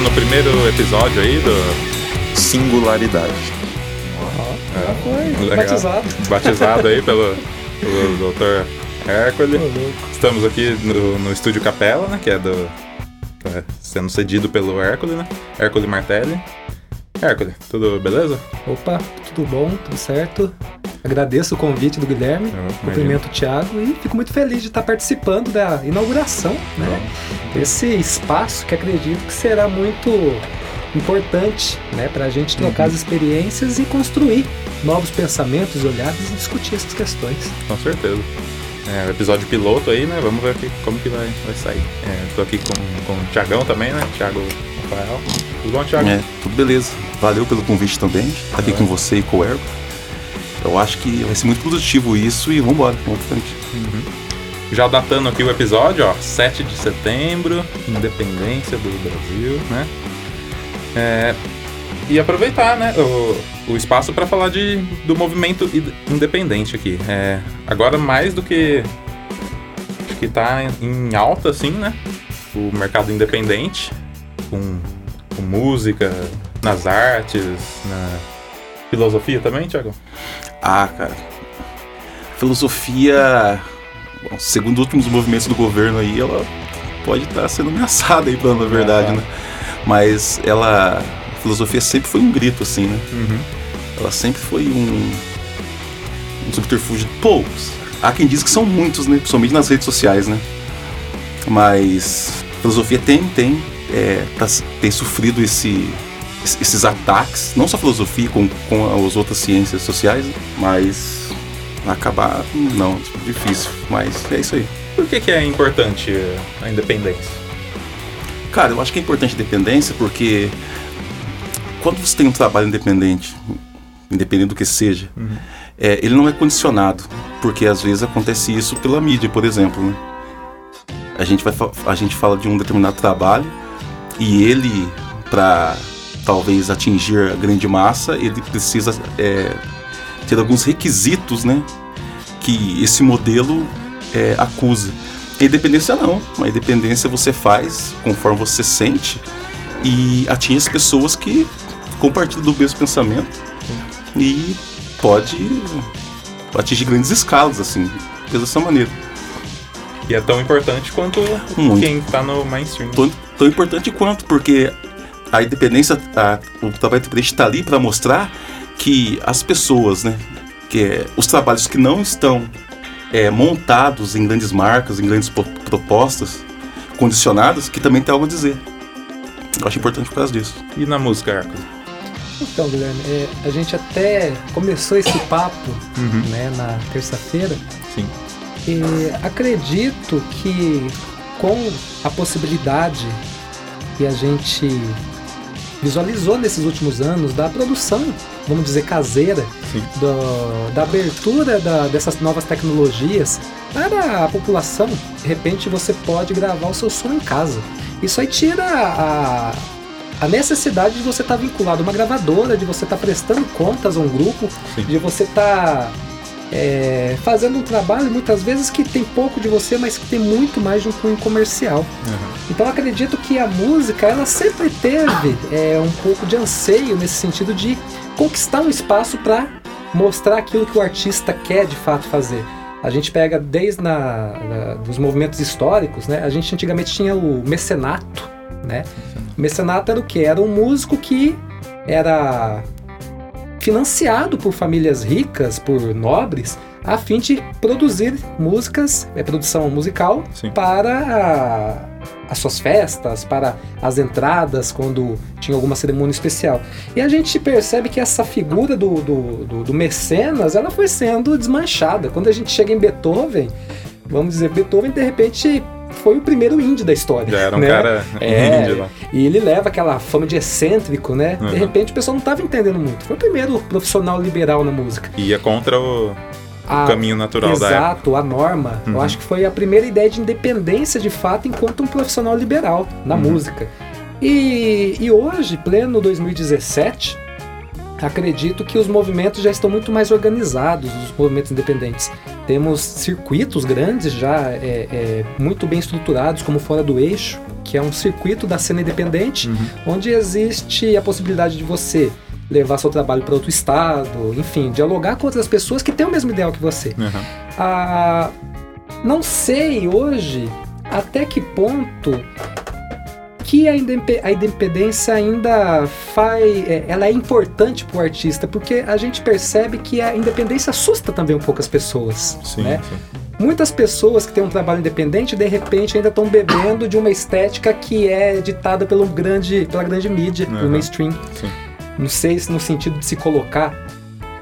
no primeiro episódio aí do. Singularidade. Já foi, Legal. batizado. Batizado aí pelo, pelo Dr. Hércules. Estamos aqui no, no estúdio Capela, né? Que é do. tá sendo cedido pelo Hércules, né? Hércules Martelli. Hércules, tudo beleza? Opa, tudo bom, tudo certo. Agradeço o convite do Guilherme, Eu cumprimento o Thiago e fico muito feliz de estar participando da inauguração, né? Esse espaço que acredito que será muito importante, né, para a gente trocar as experiências e construir novos pensamentos e olhares e discutir essas questões. Com certeza. É, o episódio piloto aí, né? Vamos ver aqui como que vai, vai sair. É, tô aqui com, com o Thiagão também, né? Thiago Rafael. Tudo bom, Thiago? É, tudo beleza. Valeu pelo convite também. Tá aqui com você e com o Ergo. Eu acho que vai ser muito produtivo isso e vambora, vamos pra frente. Já datando aqui o episódio, ó, 7 de setembro, independência do Brasil, né? É, e aproveitar, né, o, o espaço para falar de, do movimento independente aqui. É, agora mais do que acho que tá em alta, assim, né? O mercado independente, com, com música, nas artes, na filosofia também, Thiago? Ah, cara. Filosofia, bom, segundo os últimos movimentos do governo aí, ela pode estar sendo ameaçada aí, na verdade, Ah, né? Mas ela. A filosofia sempre foi um grito, assim, né? Uhum. Ela sempre foi um. um subterfúgio de poucos. Há quem diz que são muitos, né? Principalmente nas redes sociais, né? Mas a filosofia tem, tem, é, tá- tem sofrido esse, es- esses ataques, não só a filosofia, com, com as outras ciências sociais, mas acabar, não, difícil. Mas é isso aí. Por que, que é importante a independência? Cara, eu acho que é importante a independência porque quando você tem um trabalho independente, independente do que seja, é, ele não é condicionado, porque às vezes acontece isso pela mídia, por exemplo. Né? A, gente vai, a gente fala de um determinado trabalho e ele, para talvez atingir a grande massa, ele precisa é, ter alguns requisitos né, que esse modelo é, acusa. A independência não. A independência você faz conforme você sente e atinge as pessoas que compartilham do mesmo pensamento e pode atingir grandes escalas, assim, dessa maneira. E é tão importante quanto Muito. quem tá no mainstream. Tão, tão importante quanto, porque a independência, a- o trabalho independente está ali para mostrar que as pessoas, né, que é, os trabalhos que não estão é, montados em grandes marcas, em grandes po- propostas, condicionadas, que também tem algo a dizer. Eu acho importante por causa disso. E na música, Hércules? Então, Guilherme, é, a gente até começou esse papo Uhum. né, na terça-feira Sim. e acredito que com a possibilidade que a gente visualizou nesses últimos anos da produção, vamos dizer, caseira, do- da abertura da- dessas novas tecnologias para a população, de repente você pode gravar o seu som em casa. Isso aí tira a, a necessidade de você estar vinculado a uma gravadora, de você estar prestando contas a um grupo, Sim. de você estar é, fazendo um trabalho muitas vezes que tem pouco de você, mas que tem muito mais de um cunho comercial. Uhum. Então acredito que a música ela sempre teve é, um pouco de anseio nesse sentido de conquistar um espaço para mostrar aquilo que o artista quer de fato fazer. A gente pega desde na, na- dos movimentos históricos, né? A gente antigamente tinha o mecenato, né? O mecenato era o que? Era um músico que era financiado por famílias ricas, por nobres, a fim de produzir músicas, é, produção musical Sim. para as suas festas, para as entradas, quando tinha alguma cerimônia especial. E a gente percebe que essa figura do, do, do- do mecenas, ela foi sendo desmanchada. Quando a gente chega em Beethoven, vamos dizer, Beethoven de repente foi o primeiro índio da história. Já era um né? cara É. índio lá. E ele leva aquela fama de excêntrico, né? Uhum. De repente o pessoal não estava entendendo muito. Foi o primeiro profissional liberal na música. Ia contra o A- caminho natural da época. Exato, a norma. Eu Uhum. acho que foi a primeira ideia de independência de fato enquanto um profissional liberal na Uhum. música. E, e hoje, pleno 2017, acredito que os movimentos já estão muito mais organizados, os movimentos independentes. Temos circuitos grandes já é, é, muito bem estruturados, como Fora do Eixo, que é um circuito da cena independente, uhum. onde existe a possibilidade de você levar seu trabalho para outro estado, enfim, dialogar com outras pessoas que têm o mesmo ideal que você. Uhum. Ah, não sei hoje até que ponto que a, independência ainda faz, é, ela é importante para o artista, porque a gente percebe que a independência assusta também um pouco as pessoas, sim, né? Sim. Muitas pessoas que têm um trabalho independente, de repente, ainda estão bebendo de uma estética que é ditada pelo grande, pela grande mídia, uhum. pelo mainstream. Sim. Não sei se no sentido de se colocar.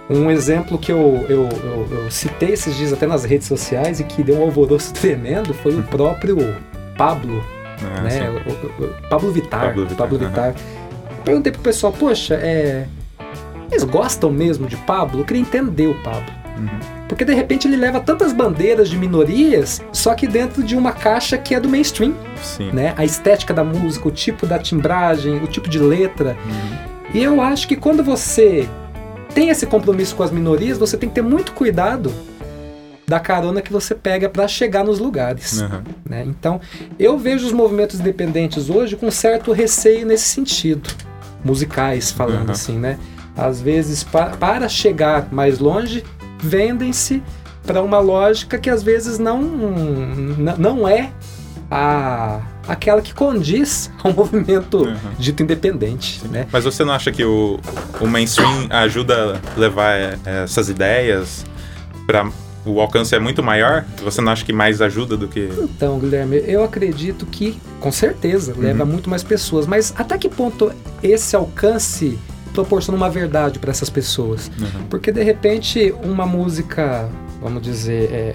Um exemplo que eu, eu, eu, eu, citei esses dias até nas redes sociais e que deu um alvoroço tremendo foi o próprio Pablo, ah, né? O, o, Pablo Vittar. Pablo Vittar. Pablo Vittar. Uhum. Perguntei pro pessoal, poxa, é, eles gostam mesmo de Pablo? Eu queria entender o Pablo. Uhum. Porque de repente ele leva tantas bandeiras de minorias, só que dentro de uma caixa que é do mainstream. Sim. Né? A estética da música, o tipo da timbragem, o tipo de letra. Uhum. E eu acho que quando você tem esse compromisso com as minorias, você tem que ter muito cuidado da carona que você pega para chegar nos lugares. Uhum. Né? Então, eu vejo os movimentos independentes hoje com certo receio nesse sentido, musicais falando uhum. assim, né? Às vezes, pa para chegar mais longe, vendem-se para uma lógica que às vezes não, não é a, aquela que condiz ao movimento uhum. dito independente. Né? Mas você não acha que o, o mainstream ajuda a levar é, essas ideias para o alcance é muito maior? Você não acha que mais ajuda do que. Então, Guilherme, eu acredito que, com certeza, leva uhum. muito mais pessoas. Mas até que ponto esse alcance proporciona uma verdade para essas pessoas? Uhum. Porque, de repente, uma música, vamos dizer, é,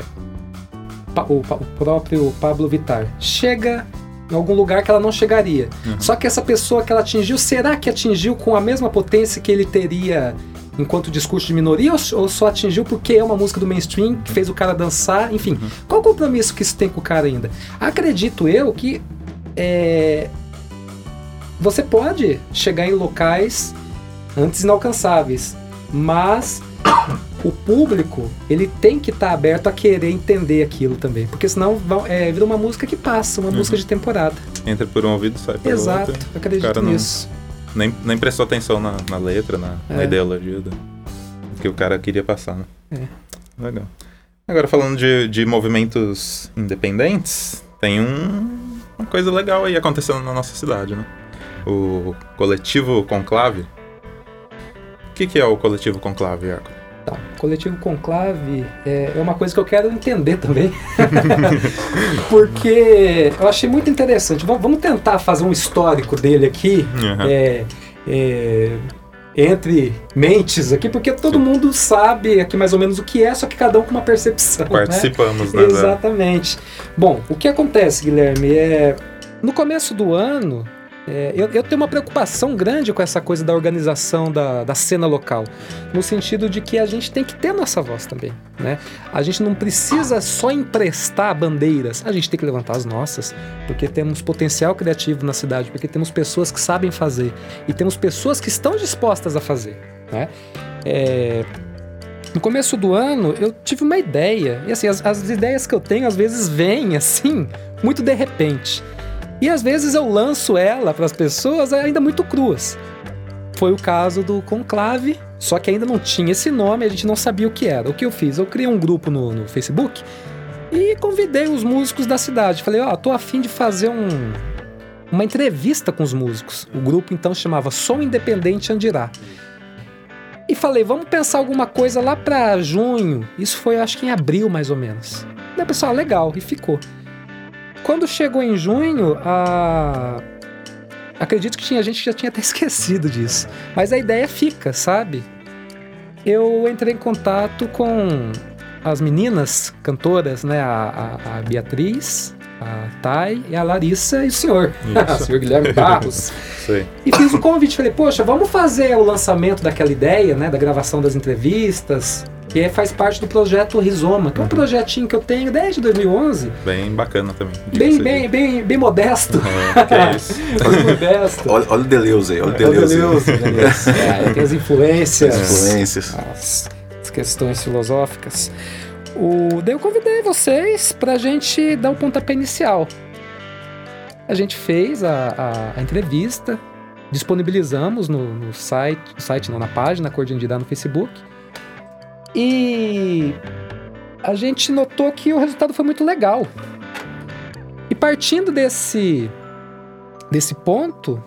o, o próprio Pablo Vittar chega em algum lugar que ela não chegaria. Uhum. Só que essa pessoa que ela atingiu, será que atingiu com a mesma potência que ele teria enquanto discurso de minoria ou, só atingiu porque é uma música do mainstream que fez o cara dançar? Enfim, uhum. qual o compromisso que isso tem com o cara ainda? Acredito eu que é, você pode chegar em locais antes inalcançáveis, mas o público ele tem que estar tá aberto a querer entender aquilo também, porque senão é, vira uma música que passa, uma uhum. música de temporada. Entra por um ouvido, sai Exato, outro. acredito nisso. Nem, nem prestou atenção na, na letra, na, é. na, ideologia do, que o cara queria passar, né? É. Legal. Agora, falando de, de movimentos independentes, tem um, uma coisa legal aí acontecendo na nossa cidade, né? O coletivo Conclave. O que, que é o coletivo Conclave, Iaco? Tá. Coletivo Conclave é, é uma coisa que eu quero entender também. Porque eu achei muito interessante. Vamos tentar fazer um histórico dele aqui. Uhum. É, é, entre mentes aqui, porque todo Sim. mundo sabe aqui mais ou menos o que é, só que cada um com uma percepção. Né? Participamos, né? né Exatamente. Bom, o que acontece, Guilherme, é. No começo do ano, é, eu, eu, tenho uma preocupação grande com essa coisa da organização da, da cena local, no sentido de que a gente tem que ter nossa voz também. Né? A gente não precisa só emprestar bandeiras, a gente tem que levantar as nossas, porque temos potencial criativo na cidade, porque temos pessoas que sabem fazer e temos pessoas que estão dispostas a fazer. Né? É, no começo do ano eu tive uma ideia, e assim, as, as ideias que eu tenho às vezes vêm assim, muito de repente. E às vezes eu lanço ela para as pessoas ainda muito cruas. Foi o caso do Conclave, só que ainda não tinha esse nome, a gente não sabia o que era. O que eu fiz? Eu criei um grupo no, no Facebook e convidei os músicos da cidade. Falei, ó, oh, tô afim de fazer um, uma entrevista com os músicos. O grupo então chamava Som Independente Andirá. E falei, vamos pensar alguma coisa lá para junho. Isso foi, acho que em abril mais ou menos. Daí pessoal, legal, e ficou. Quando chegou em junho, a... acredito que tinha gente que já tinha até esquecido disso. Mas a ideia fica, sabe? Eu entrei em contato com as meninas cantoras, né? A, a, a Beatriz, a Thay e a Larissa e o senhor, o senhor Guilherme Barros. e fiz o convite, falei, poxa, vamos fazer o lançamento daquela ideia, né? Da gravação das entrevistas. Que é, faz parte do projeto Rizoma, que é um projetinho que eu tenho desde 2011. Bem bacana também. Bem, bem, bem, bem modesto. É, que é isso. bem modesto. Olha, olha o Deleuze aí, olha o o Deleuze. aí. Deleuze, Deleuze. É, tem as influências. As influências. as, as questões filosóficas. O, daí eu convidei vocês para a gente dar o pontapé inicial. A gente fez a, a- a entrevista, disponibilizamos no, no site, site não, na página Coordinidade no Facebook. E a gente notou que o resultado foi muito legal. E partindo desse, desse ponto,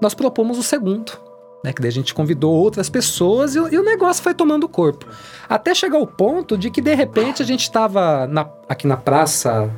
nós propomos o segundo né? Que daí a gente convidou outras pessoas e, e o negócio foi tomando corpo. Até chegar ao ponto de que, de repente, a gente estava aqui na Praça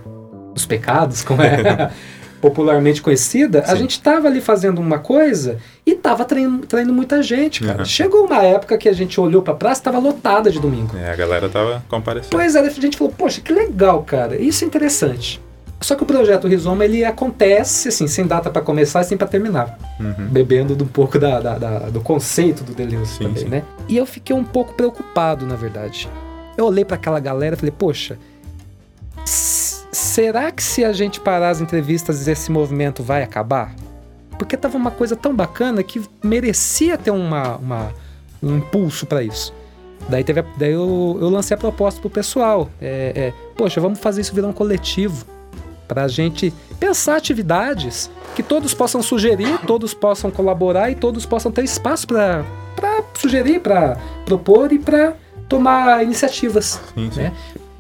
dos Pecados, como é popularmente conhecida, a Sim. gente estava ali fazendo uma coisa e estava traindo, traindo muita gente, cara. Uhum. Chegou uma época que a gente olhou pra praça e estava lotada de domingo. É, a galera tava comparecendo. Pois é, a gente falou, poxa, que legal, cara. Isso é interessante. Só que o projeto Rizoma, ele acontece, assim, sem data para começar e sem para terminar Uhum. bebendo um pouco da, da- da- do conceito do Deleuze Sim, também, sim. né? E eu fiquei um pouco preocupado, na verdade. Eu olhei para aquela galera e falei, poxa, será que se a gente parar as entrevistas esse movimento vai acabar? Porque tava uma coisa tão bacana que merecia ter uma, uma- um impulso para isso. Daí, teve a- daí eu, eu lancei a proposta pro pessoal. É, é, poxa, vamos fazer isso virar um coletivo. Pra gente pensar atividades que todos possam sugerir, todos possam colaborar e todos possam ter espaço para sugerir, para propor e para tomar iniciativas, Sim, sim. né?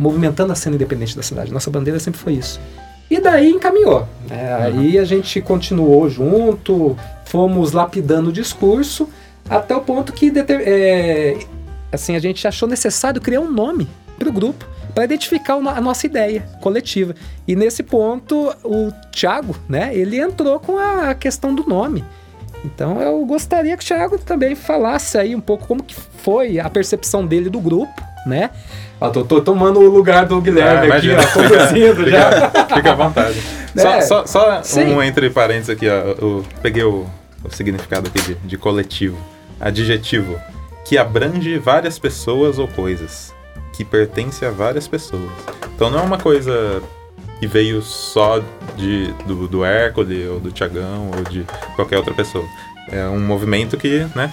Movimentando a cena independente da cidade. Nossa bandeira sempre foi isso. E daí encaminhou. né? Aí a gente continuou junto, fomos lapidando o discurso até o ponto que é, assim a gente achou necessário criar um nome para o grupo para identificar a nossa ideia coletiva. E nesse ponto o Thiago, né? Ele entrou com a questão do nome. Então eu gostaria que o Thiago também falasse aí um pouco como que foi a percepção dele do grupo, né? Ó, tô, tô tomando o lugar do Guilherme Ah, aqui, ó, conduzindo já. Fica, fica à vontade. É, Só, só, só um entre parênteses aqui, ó. Eu peguei o, o significado aqui de, de coletivo. Adjetivo. Que abrange várias pessoas ou coisas. Que pertence a várias pessoas. Então não é uma coisa que veio só de, do, do Hércules ou do Tiagão ou de qualquer outra pessoa. É um movimento que, né?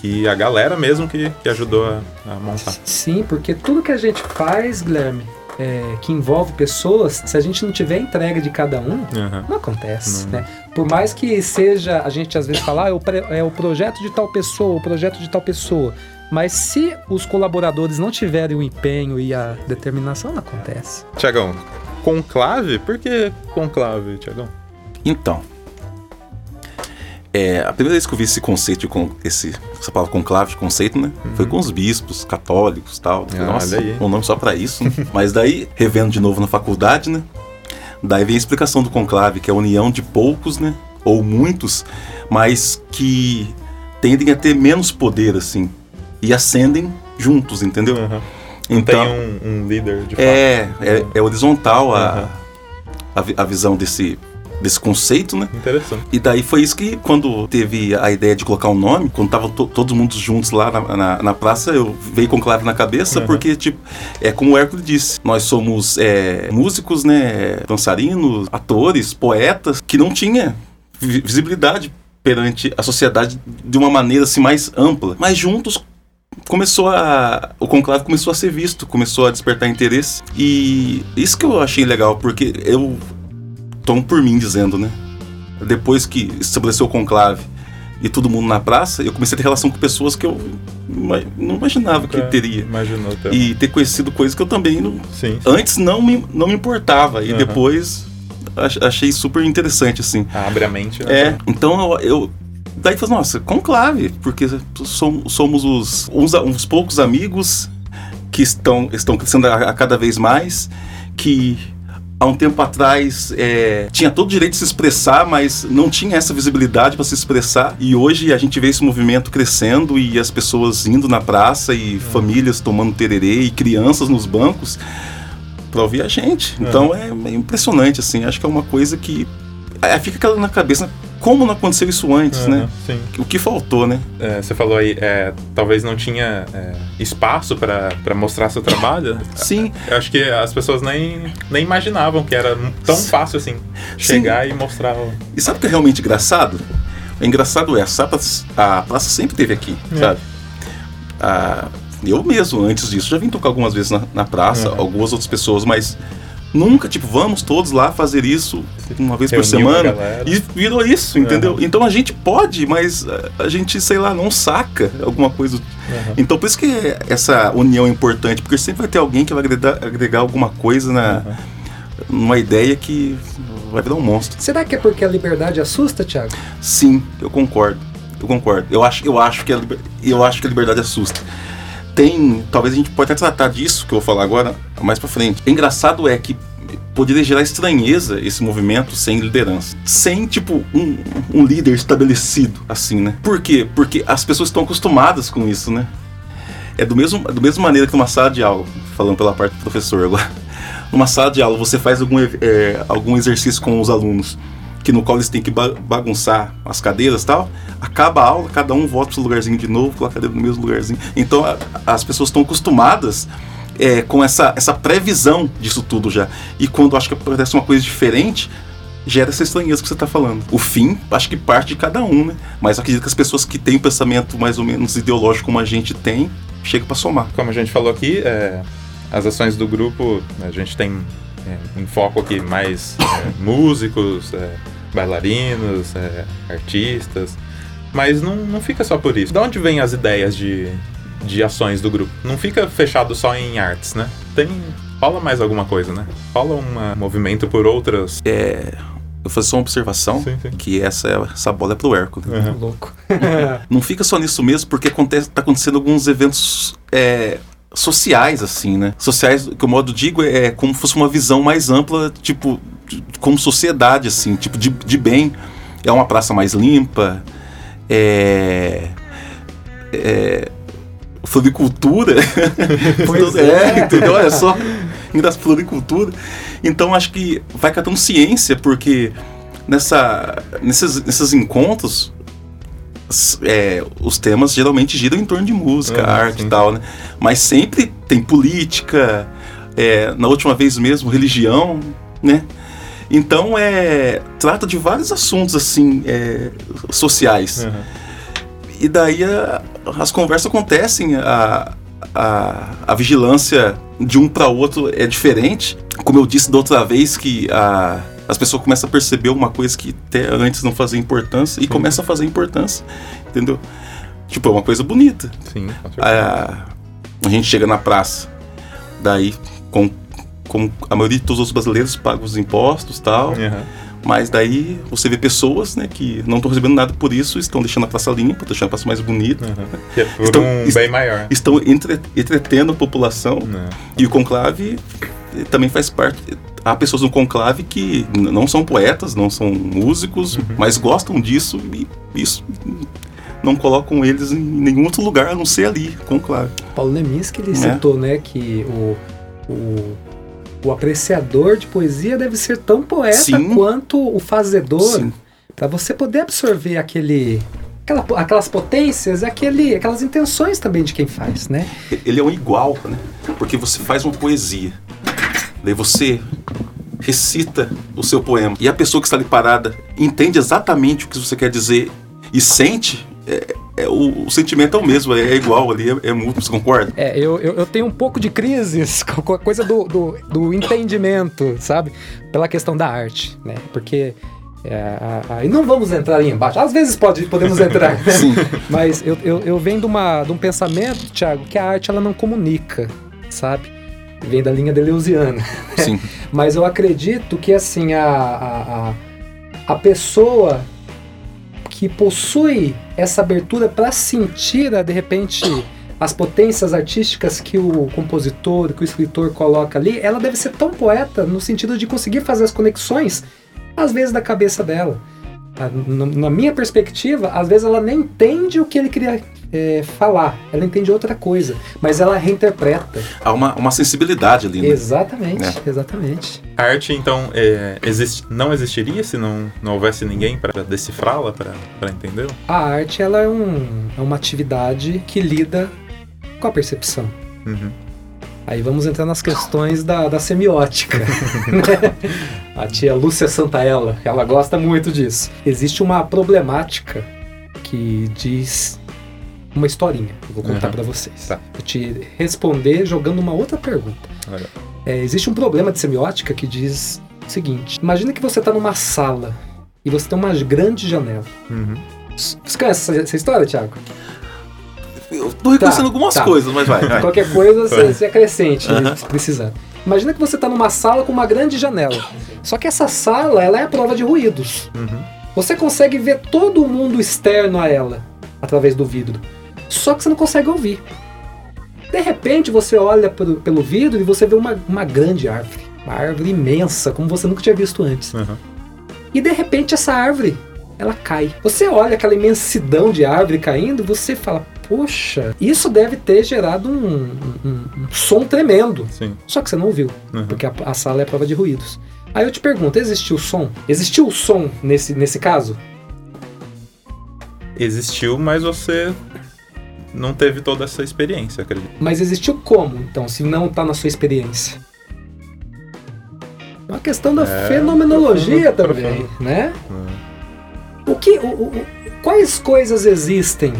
Que a galera mesmo que, que ajudou a, a montar. Sim, porque tudo que a gente faz, Guilherme, é, que envolve pessoas, se a gente não tiver entrega de cada um, Aham. não acontece, Não. né? Por mais que seja, a gente às vezes fala, ah, é, o é o projeto de tal pessoa, o projeto de tal pessoa, mas se os colaboradores não tiverem o empenho e a determinação, não acontece. Tiagão, conclave? Por que conclave, Tiagão? Então, é, a primeira vez que eu vi esse conceito, con- esse, essa palavra conclave de conceito, né? Foi com os bispos católicos e tal. Ah, Nossa, um nome só pra isso. né? Mas daí, revendo de novo na faculdade, né? Daí vem a explicação do conclave, que é a união de poucos, né? Ou muitos, mas que tendem a ter menos poder, assim. E ascendem juntos, entendeu? Aham. Então, Tem um, um líder de fato. é, é, é horizontal a, Aham. a, a visão desse, desse conceito, né? Interessante. E daí foi isso que, quando teve a ideia de colocar um nome, quando tava to- todos mundo juntos lá na, na, na praça, eu veio com clave na cabeça, Uhum. porque, tipo, é como o Hércules disse, nós somos é, músicos, né, dançarinos, atores, poetas, que não tinha vi- visibilidade perante a sociedade de uma maneira assim mais ampla, mas juntos começou a o conclave começou a ser visto, começou a despertar interesse e isso que eu achei legal porque eu tomo por mim dizendo, né? Depois que estabeleceu o conclave e todo mundo na praça, eu comecei a ter relação com pessoas que eu não imaginava que É, teria. Imaginou até. E ter conhecido coisas que eu também não, Sim. antes não me, não me importava. E Aham. depois ach- achei super interessante, assim. Abre a mente, né? É, então eu. eu daí falei, nossa, conclave, porque som- somos os, uns, uns poucos amigos que estão, estão crescendo a, a cada vez mais, que há um tempo atrás é, tinha todo o direito de se expressar, mas não tinha essa visibilidade para se expressar. E hoje a gente vê esse movimento crescendo e as pessoas indo na praça e famílias tomando tererê e crianças nos bancos para ouvir a gente. Então é, é impressionante, assim. Acho que é uma coisa que aí fica aquela na cabeça. Como não aconteceu isso antes, Aham, né? Sim. O que faltou, né? É, você falou aí, é, talvez não tinha é, espaço pra mostrar seu trabalho. Sim, Eu acho que as pessoas nem, nem imaginavam que era tão fácil assim chegar e mostrar. o- E sabe o que é realmente engraçado? O engraçado é, a praça, a praça sempre teve aqui, É. sabe? Ah, eu mesmo, antes disso, já vim tocar algumas vezes na, na praça, Uhum. algumas outras pessoas, mas nunca, tipo, vamos todos lá fazer isso uma vez por Reuniu a semana. E virou isso, entendeu? Uhum. Então a gente pode, mas a- gente, sei lá, não saca alguma coisa. Uhum. Então por isso que essa união é importante, porque sempre vai ter alguém que vai agregar, agregar alguma coisa na, numa ideia que vai virar um monstro. Será que é porque a liberdade assusta, Thiago? Sim, eu concordo. Eu concordo. Eu acho, eu acho, que, a, liber- eu acho que a liberdade assusta. Tem. Talvez a gente pode até tratar disso que eu vou falar agora mais pra frente. O engraçado é que poderia gerar estranheza esse movimento sem liderança. Sem, tipo, um, um líder estabelecido, assim, né? Por quê? Porque as pessoas estão acostumadas com isso, né? É do mesmo, da mesma maneira que numa sala de aula, falando pela parte do professor agora. Numa sala de aula, você faz algum, é, algum exercício com os alunos, que no qual eles têm que ba- bagunçar as cadeiras tal. Acaba a aula, cada um volta pro seu lugarzinho de novo, coloca a cadeira no mesmo lugarzinho. Então a- as pessoas estão acostumadas é, com essa, essa previsão disso tudo já. E quando acho que acontece uma coisa diferente, gera essa estranheza que você está falando. O fim, acho que parte de cada um, né? Mas acredito que as pessoas que têm um pensamento mais ou menos ideológico como a gente tem, chega para somar. Como a gente falou aqui, é, as ações do grupo, a gente tem é, em foco aqui mais é, músicos, é, bailarinos, é, artistas, mas não, não fica só por isso. De onde vêm as ideias de, de ações do grupo? Não fica fechado só em artes, né? Tem. Rola mais alguma coisa, né? Rola um movimento por outras. É, eu vou fazer só uma observação, Sim, sim. que essa, é- essa bola é pro Hércules. Uhum. Louco. Não fica só nisso mesmo, porque acontece, tá acontecendo alguns eventos é, sociais, assim, né? Sociais, que o modo digo é como se fosse uma visão mais ampla, tipo, de- como sociedade, assim, tipo, de, de bem. É uma praça mais limpa, é. é floricultura. Pois é, é. entendeu? Olha só. Da floricultura. Então acho que vai catando ciência, porque nessa, nesses, nesses encontros é, os temas geralmente giram em torno de música, Uhum, arte sim. e tal, né? Mas sempre tem política, é, na última vez mesmo, religião, né? Então é. Trata de vários assuntos assim, é, sociais. Uhum. E daí a- as conversas acontecem, a, a, a vigilância de um para outro é diferente. Como eu disse da outra vez, que a, as pessoas começam a perceber uma coisa que até antes não fazia importância e começam a fazer importância, entendeu? Tipo, é uma coisa bonita. Sim, com certeza. A, a gente chega na praça, daí, com, com a maioria de todos os brasileiros pagam os impostos e tal. Uhum. Mas daí você vê pessoas, né, que não estão recebendo nada por isso, estão deixando a praça limpa, deixando a praça mais bonita, Uhum. Que é por Estão- um bem maior. estão entre- entretendo a população. Né? E o conclave também faz parte. Há pessoas no conclave que não são poetas, não são músicos, Uhum. mas gostam disso e isso não colocam eles em nenhum outro lugar a não ser ali, conclave. Paulo Leminski ele É. citou, né, que o, o, o apreciador de poesia deve ser tão poeta Sim. quanto o fazedor, para você poder absorver aquele aquela, aquelas potências, aquele, aquelas intenções também de quem faz, né? Ele é um igual, né? Porque você faz uma poesia, daí você recita o seu poema e a pessoa que está ali parada entende exatamente o que você quer dizer e sente. é- é o, o sentimento é o mesmo, é, é igual ali, é, é mútuo, você concorda? É, eu, eu, eu tenho um pouco de crises com a coisa do, do, do entendimento, sabe? Pela questão da arte, né? Porque. É, e não vamos entrar em embate. Às vezes pode, podemos entrar, né? Mas eu, eu, eu venho de, uma, de um pensamento, Thiago, que a arte ela não comunica, sabe? Vem da linha deleuziana. Sim. Mas eu acredito que assim, a, a, a, a pessoa que possui essa abertura para sentir, ah, de repente, as potências artísticas que o compositor, que o escritor coloca ali, ela deve ser tão poeta no sentido de conseguir fazer as conexões, às vezes, da cabeça dela. N- Na minha perspectiva, às vezes ela nem entende o que ele queria é, falar, ela entende outra coisa, mas ela reinterpreta. Há uma, uma sensibilidade ali, né? Exatamente, É. exatamente. A arte, então, é, existe, não existiria se não, não houvesse ninguém para decifrá-la, para entendê-la? A arte ela é, um, é uma atividade que lida com a percepção. Uhum. Aí vamos entrar nas questões da, da semiótica. né? A tia Lúcia Santaella, ela gosta muito disso. Existe uma problemática que diz uma historinha. Eu vou contar Uhum. pra vocês. Tá. Vou te responder jogando uma outra pergunta. É, existe um problema de semiótica que diz o seguinte: imagina que você está numa sala e você tem uma grande janela. Uhum. Você conhece essa, essa história, Thiago? Tô reconhecendo Tá, algumas tá. coisas, mas vai, vai. Qualquer coisa você, você acrescente, Aham. se precisar. Imagina que você está numa sala com uma grande janela. Só que essa sala ela é a prova de ruídos. Uhum. Você consegue ver todo o mundo externo a ela através do vidro. Só que você não consegue ouvir. De repente você olha pelo, pelo vidro e você vê uma, uma grande árvore. Uma árvore imensa, como você nunca tinha visto antes. Uhum. E de repente essa árvore, ela cai. Você olha aquela imensidão de árvore caindo e você fala, poxa, isso deve ter gerado um, um- um som tremendo. Sim. Só que você não ouviu, Uhum. porque a, a sala é a prova de ruídos. Aí eu te pergunto, existiu som? Existiu o som nesse, nesse caso? Existiu, mas você não teve toda essa experiência, acredito. Mas existiu como, então, se não está na sua experiência? É uma questão da É, fenomenologia profundo, também, profundo. né? Uhum. O que, o- o- quais coisas existem?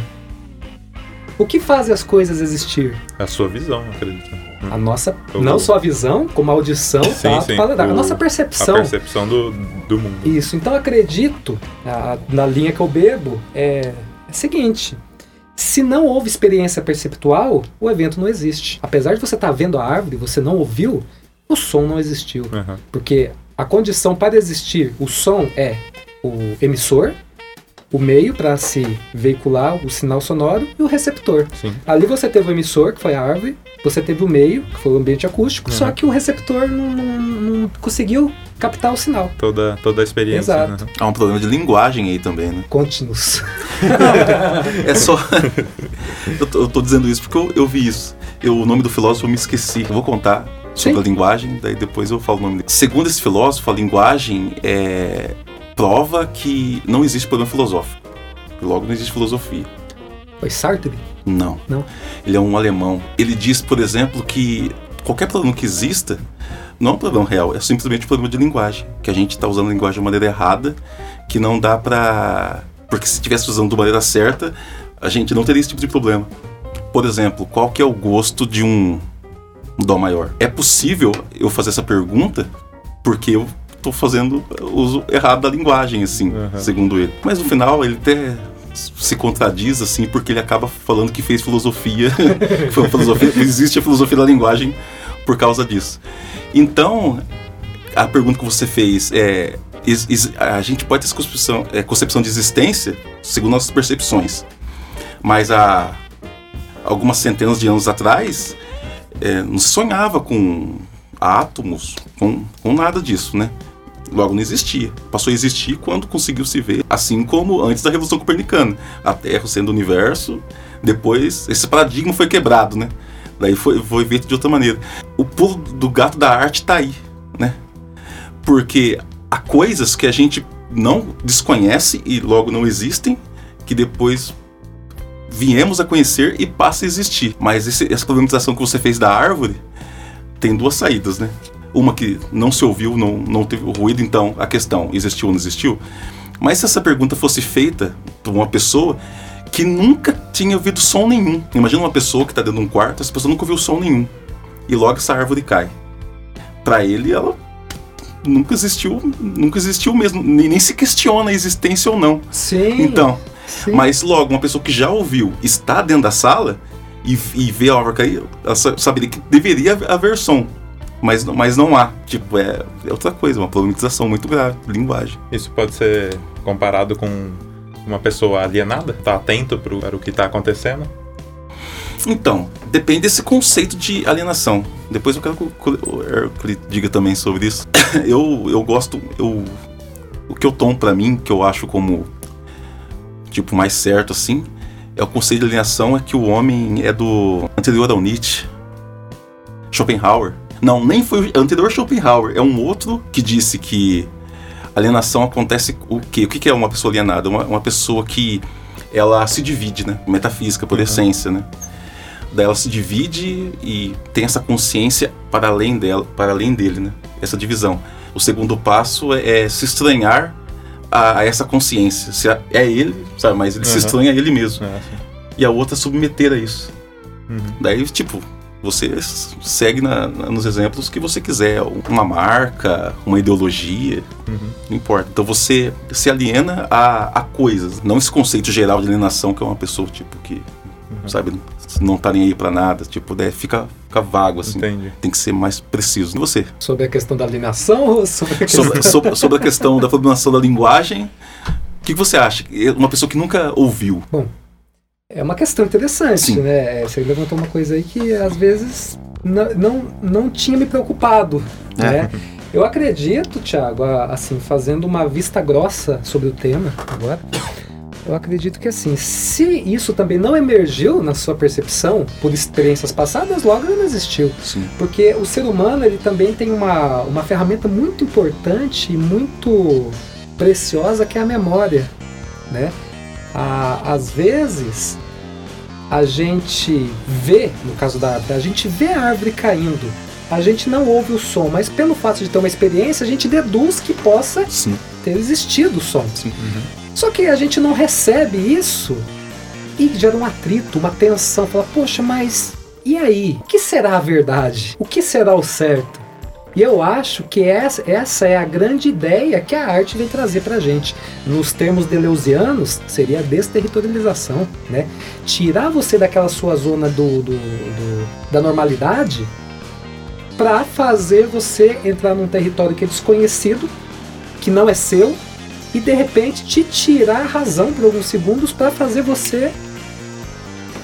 O que faz as coisas existir? A sua visão, acredito. A nossa, O- não só a visão, como a audição, Sim, tato, sim. paladar. A O- nossa A percepção. percepção do, do mundo. Isso, então acredito, a- na linha que eu bebo, é, é o seguinte: se não houve experiência perceptual, o evento não existe. Apesar de você estar vendo a árvore, você não ouviu, o som não existiu. Uhum. Porque a condição para existir o som é o emissor, o meio para se veicular o sinal sonoro e o receptor. Sim. Ali você teve o emissor, que foi a árvore, você teve o meio, que foi o ambiente acústico, Uhum. só que o receptor não, não- não conseguiu captar o sinal. Toda, toda a experiência. Exato. Uhum. Há um problema de linguagem aí também, né? Conte-nos. É só. eu, tô, eu tô dizendo isso porque eu, eu vi isso. Eu, o nome do filósofo eu me esqueci. Eu vou contar sobre Sim. a linguagem, daí depois eu falo o nome dele. Segundo esse filósofo, a linguagem é prova que não existe problema filosófico. Logo, não existe filosofia. Foi Sartre? Não. Não? Ele é um alemão. Ele diz, por exemplo, que qualquer problema que exista não é um problema real, é simplesmente um problema de linguagem. Que a gente está usando a linguagem de maneira errada, que não dá pra. Porque se estivesse usando de maneira certa, a gente não teria esse tipo de problema. Por exemplo, qual que é o gosto de um Dó maior? É possível eu fazer essa pergunta porque eu tô fazendo uso errado da linguagem, assim, Uhum. segundo ele. Mas no final ele até se contradiz, assim, porque ele acaba falando que fez filosofia. que foi uma filosofia existe a filosofia da linguagem por causa disso. Então, a pergunta que você fez é. a gente pode ter essa concepção, é, concepção de existência segundo nossas percepções. Mas há algumas centenas de anos atrás, é, não se sonhava com átomos, com, com nada disso, né? Logo não existia. Passou a existir quando conseguiu se ver, assim como antes da Revolução Copernicana. A Terra sendo o universo, depois esse paradigma foi quebrado, né? Daí foi, foi feito de outra maneira. O pulo do gato da arte tá aí, né? Porque há coisas que a gente não desconhece e logo não existem, que depois viemos a conhecer e passa a existir. Mas esse- essa problematização que você fez da árvore tem duas saídas, né? Uma que não se ouviu, não, não teve ruído, então a questão existiu ou não existiu. Mas se essa pergunta fosse feita por uma pessoa que nunca tinha ouvido som nenhum. Imagina uma pessoa que está dentro de um quarto, essa pessoa nunca ouviu som nenhum. E logo essa árvore cai. Para ele, ela nunca existiu, nunca existiu mesmo, nem, nem se questiona a existência ou não. Sim. Então, sim. mas logo, uma pessoa que já ouviu, está dentro da sala e, e vê a árvore cair, ela sa- saberia que deveria haver som. Mas, não- mas não há. Tipo, é, é outra coisa, uma problematização muito grave, linguagem. Isso pode ser comparado com uma pessoa alienada? Tá atento pro, para o que tá acontecendo? Então, depende desse conceito de alienação. Depois eu quero que o- Hércules diga também sobre isso. eu, eu gosto. Eu, o que eu tomo pra mim, que eu acho como tipo mais certo assim, é o conceito de alienação é que o homem é do anterior ao Nietzsche, Schopenhauer. Não, nem foi o anterior a Schopenhauer, é um outro que disse que alienação acontece o quê? O que é uma pessoa alienada? Uma, uma pessoa que ela se divide, né? Metafísica, por uhum. essência, né? Daí ela se divide e tem essa consciência para além dela, para além dele, né? Essa divisão. O segundo passo é, é se estranhar a, a, essa consciência. Se é, é ele, sabe? Mas ele uhum. se estranha a ele mesmo. É, e a outra submeter a isso. Uhum. Daí, tipo, você segue na, na, nos exemplos que você quiser. Uma marca, uma ideologia, uhum. não importa. Então você se aliena a, a coisas. Não esse conceito geral de alienação que é uma pessoa, tipo, que, uhum. sabe, não tá nem aí para nada. Tipo, daí fica, fica vago, assim. Entendi. Tem que ser mais preciso. E você? Sobre a questão da alienação ou sobre a questão... Sobre, sobre, sobre a questão da formulação da linguagem, o que, que você acha? Uma pessoa que nunca ouviu. Bom, é uma questão interessante, Sim. né? Você levantou uma coisa aí que às vezes não, não, não tinha me preocupado, é. né? Eu acredito, Thiago, assim, fazendo uma vista grossa sobre o tema agora, eu acredito que assim, se isso também não emergiu na sua percepção por experiências passadas, logo não existiu. Sim. Porque o ser humano ele também tem uma, uma ferramenta muito importante e muito preciosa que é a memória, né? Às vezes a gente vê, no caso da árvore, a gente vê a árvore caindo, a gente não ouve o som, mas pelo fato de ter uma experiência, a gente deduz que possa Sim. ter existido o som. Uhum. Só que a gente não recebe isso e gera um atrito, uma tensão, fala, poxa, mas e aí? O que será a verdade? O que será o certo? E eu acho que essa, essa é a grande ideia que a arte vem trazer para gente. Nos termos deleuzianos, seria a desterritorialização, né? Tirar você daquela sua zona do, do, do da normalidade para fazer você entrar num território que é desconhecido, que não é seu, e de repente te tirar a razão por alguns segundos para fazer você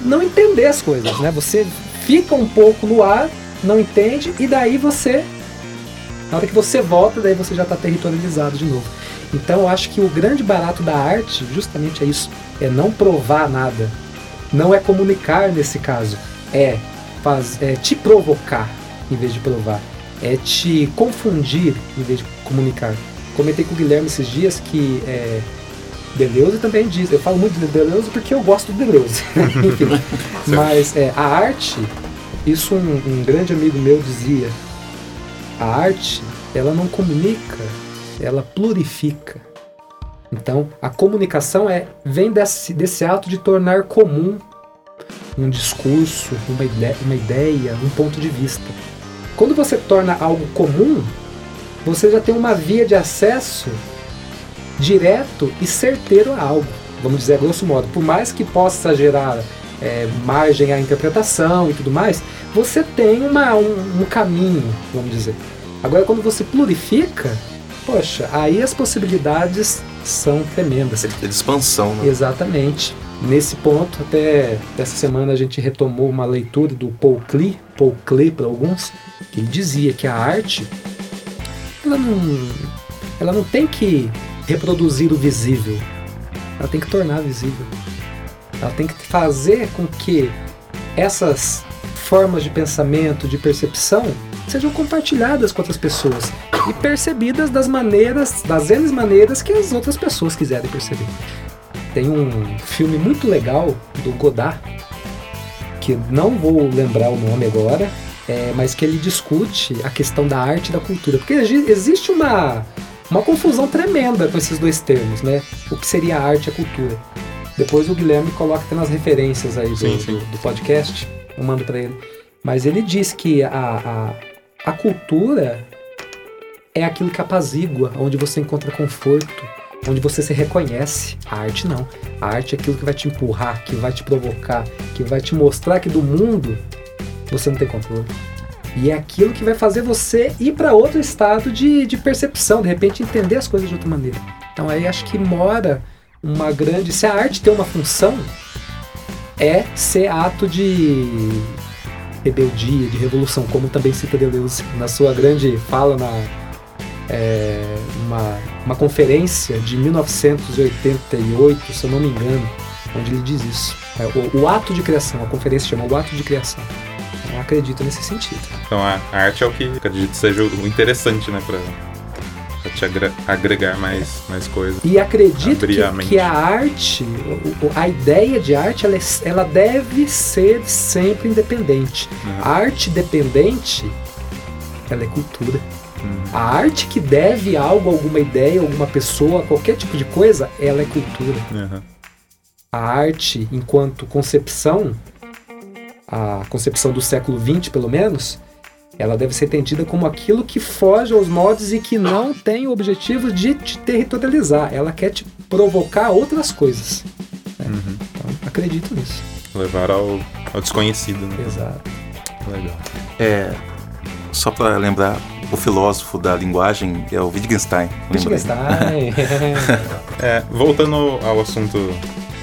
não entender as coisas, né? Você fica um pouco no ar, não entende, e daí você na hora que você volta, daí você já está territorializado de novo. Então eu acho que o grande barato da arte justamente é isso, é não provar nada, não é comunicar nesse caso, é, faz, é te provocar em vez de provar, é te confundir em vez de comunicar. Comentei com o Guilherme esses dias que é, Deleuze também diz, eu falo muito de Deleuze porque eu gosto do Deleuze, enfim, mas é, a arte, isso um, um grande amigo meu dizia, a arte, ela não comunica, ela plurifica. Então, a comunicação é vem desse, desse ato de tornar comum um discurso, uma ideia, uma ideia, um ponto de vista. Quando você torna algo comum, você já tem uma via de acesso direto e certeiro a algo. Vamos dizer, grosso modo, por mais que possa gerar é, margem à interpretação e tudo mais, você tem uma, um, um caminho, vamos dizer. Agora, quando você plurifica, poxa, aí as possibilidades são tremendas. É de expansão, né? Exatamente. Nesse ponto, até essa semana a gente retomou uma leitura do Paul Klee, Paul Klee para alguns, que ele dizia que a arte ela não, ela não tem que reproduzir o visível, ela tem que tornar visível. Ela tem que fazer com que essas formas de pensamento, de percepção, sejam compartilhadas com outras pessoas e percebidas das maneiras, das N maneiras que as outras pessoas quiserem perceber. Tem um filme muito legal do Godard, que não vou lembrar o nome agora, é, mas que ele discute a questão da arte e da cultura. Porque existe uma, uma confusão tremenda com esses dois termos, né? O que seria a arte e a cultura. Depois o Guilherme coloca até nas referências aí do, sim, sim. do, do podcast, eu mando para ele. Mas ele diz que a, a, a cultura é aquilo que apazigua, onde você encontra conforto, onde você se reconhece. A arte não. A arte é aquilo que vai te empurrar, que vai te provocar, que vai te mostrar que do mundo você não tem controle. E é aquilo que vai fazer você ir para outro estado de, de percepção, de repente entender as coisas de outra maneira. Então aí acho que mora uma grande. Se a arte tem uma função, é ser ato de rebeldia, de revolução, como também cita Deleuze na sua grande fala na é, uma, uma conferência de 1988, se eu não me engano, onde ele diz isso. É, o, o, ato de criação, a conferência chama o ato de criação. Eu acredito nesse sentido. Então a arte é o que acredito seja o interessante, né, para te agregar mais, mais coisas. E acredito que a, que a, arte, a ideia de arte, ela, é, ela deve ser sempre independente. Uhum. A arte dependente, ela é cultura. Uhum. A arte que deve algo, alguma ideia, alguma pessoa, qualquer tipo de coisa, ela é cultura. Uhum. A arte, enquanto concepção, a concepção do século XX, pelo menos, ela deve ser entendida como aquilo que foge aos moldes e que não tem o objetivo de te territorializar. Ela quer te provocar outras coisas. Né? Uhum. Então, acredito nisso. Levar ao, ao desconhecido, né? Exato. Legal. É, só para lembrar, o filósofo da linguagem é o Wittgenstein. Wittgenstein. é, voltando ao assunto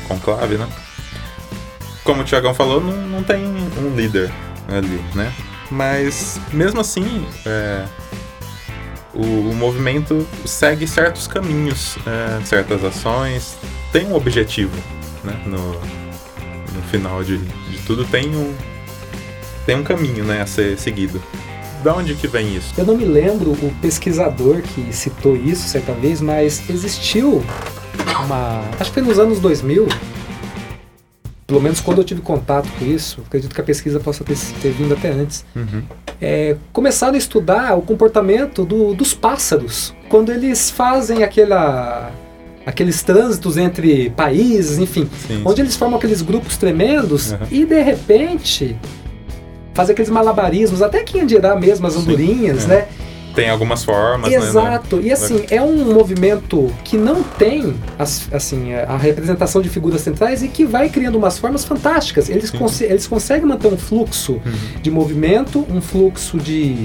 conclave, né? como o Tiagão falou, não, não tem um líder ali, né? Mas mesmo assim, é, o, o, movimento segue certos caminhos, é, certas ações, tem um objetivo, né? No, no final de, de tudo tem um, tem um caminho né, a ser seguido. Da onde que vem isso? Eu não me lembro o pesquisador que citou isso certa vez, mas existiu uma. Acho que foi nos anos 2000, pelo menos quando eu tive contato com isso, acredito que a pesquisa possa ter, ter vindo até antes, uhum. é, começaram a estudar o comportamento do, dos pássaros quando eles fazem aquela, aqueles trânsitos entre países, enfim, sim, onde sim. eles formam aqueles grupos tremendos uhum. e de repente fazem aqueles malabarismos, até quem dirá mesmo as andorinhas, é. né? Tem algumas formas, né, Exato. Né? E assim, é um movimento que não tem as, assim, a representação de figuras centrais e que vai criando umas formas fantásticas. Eles, cons eles conseguem manter um fluxo uhum. de movimento, um fluxo de,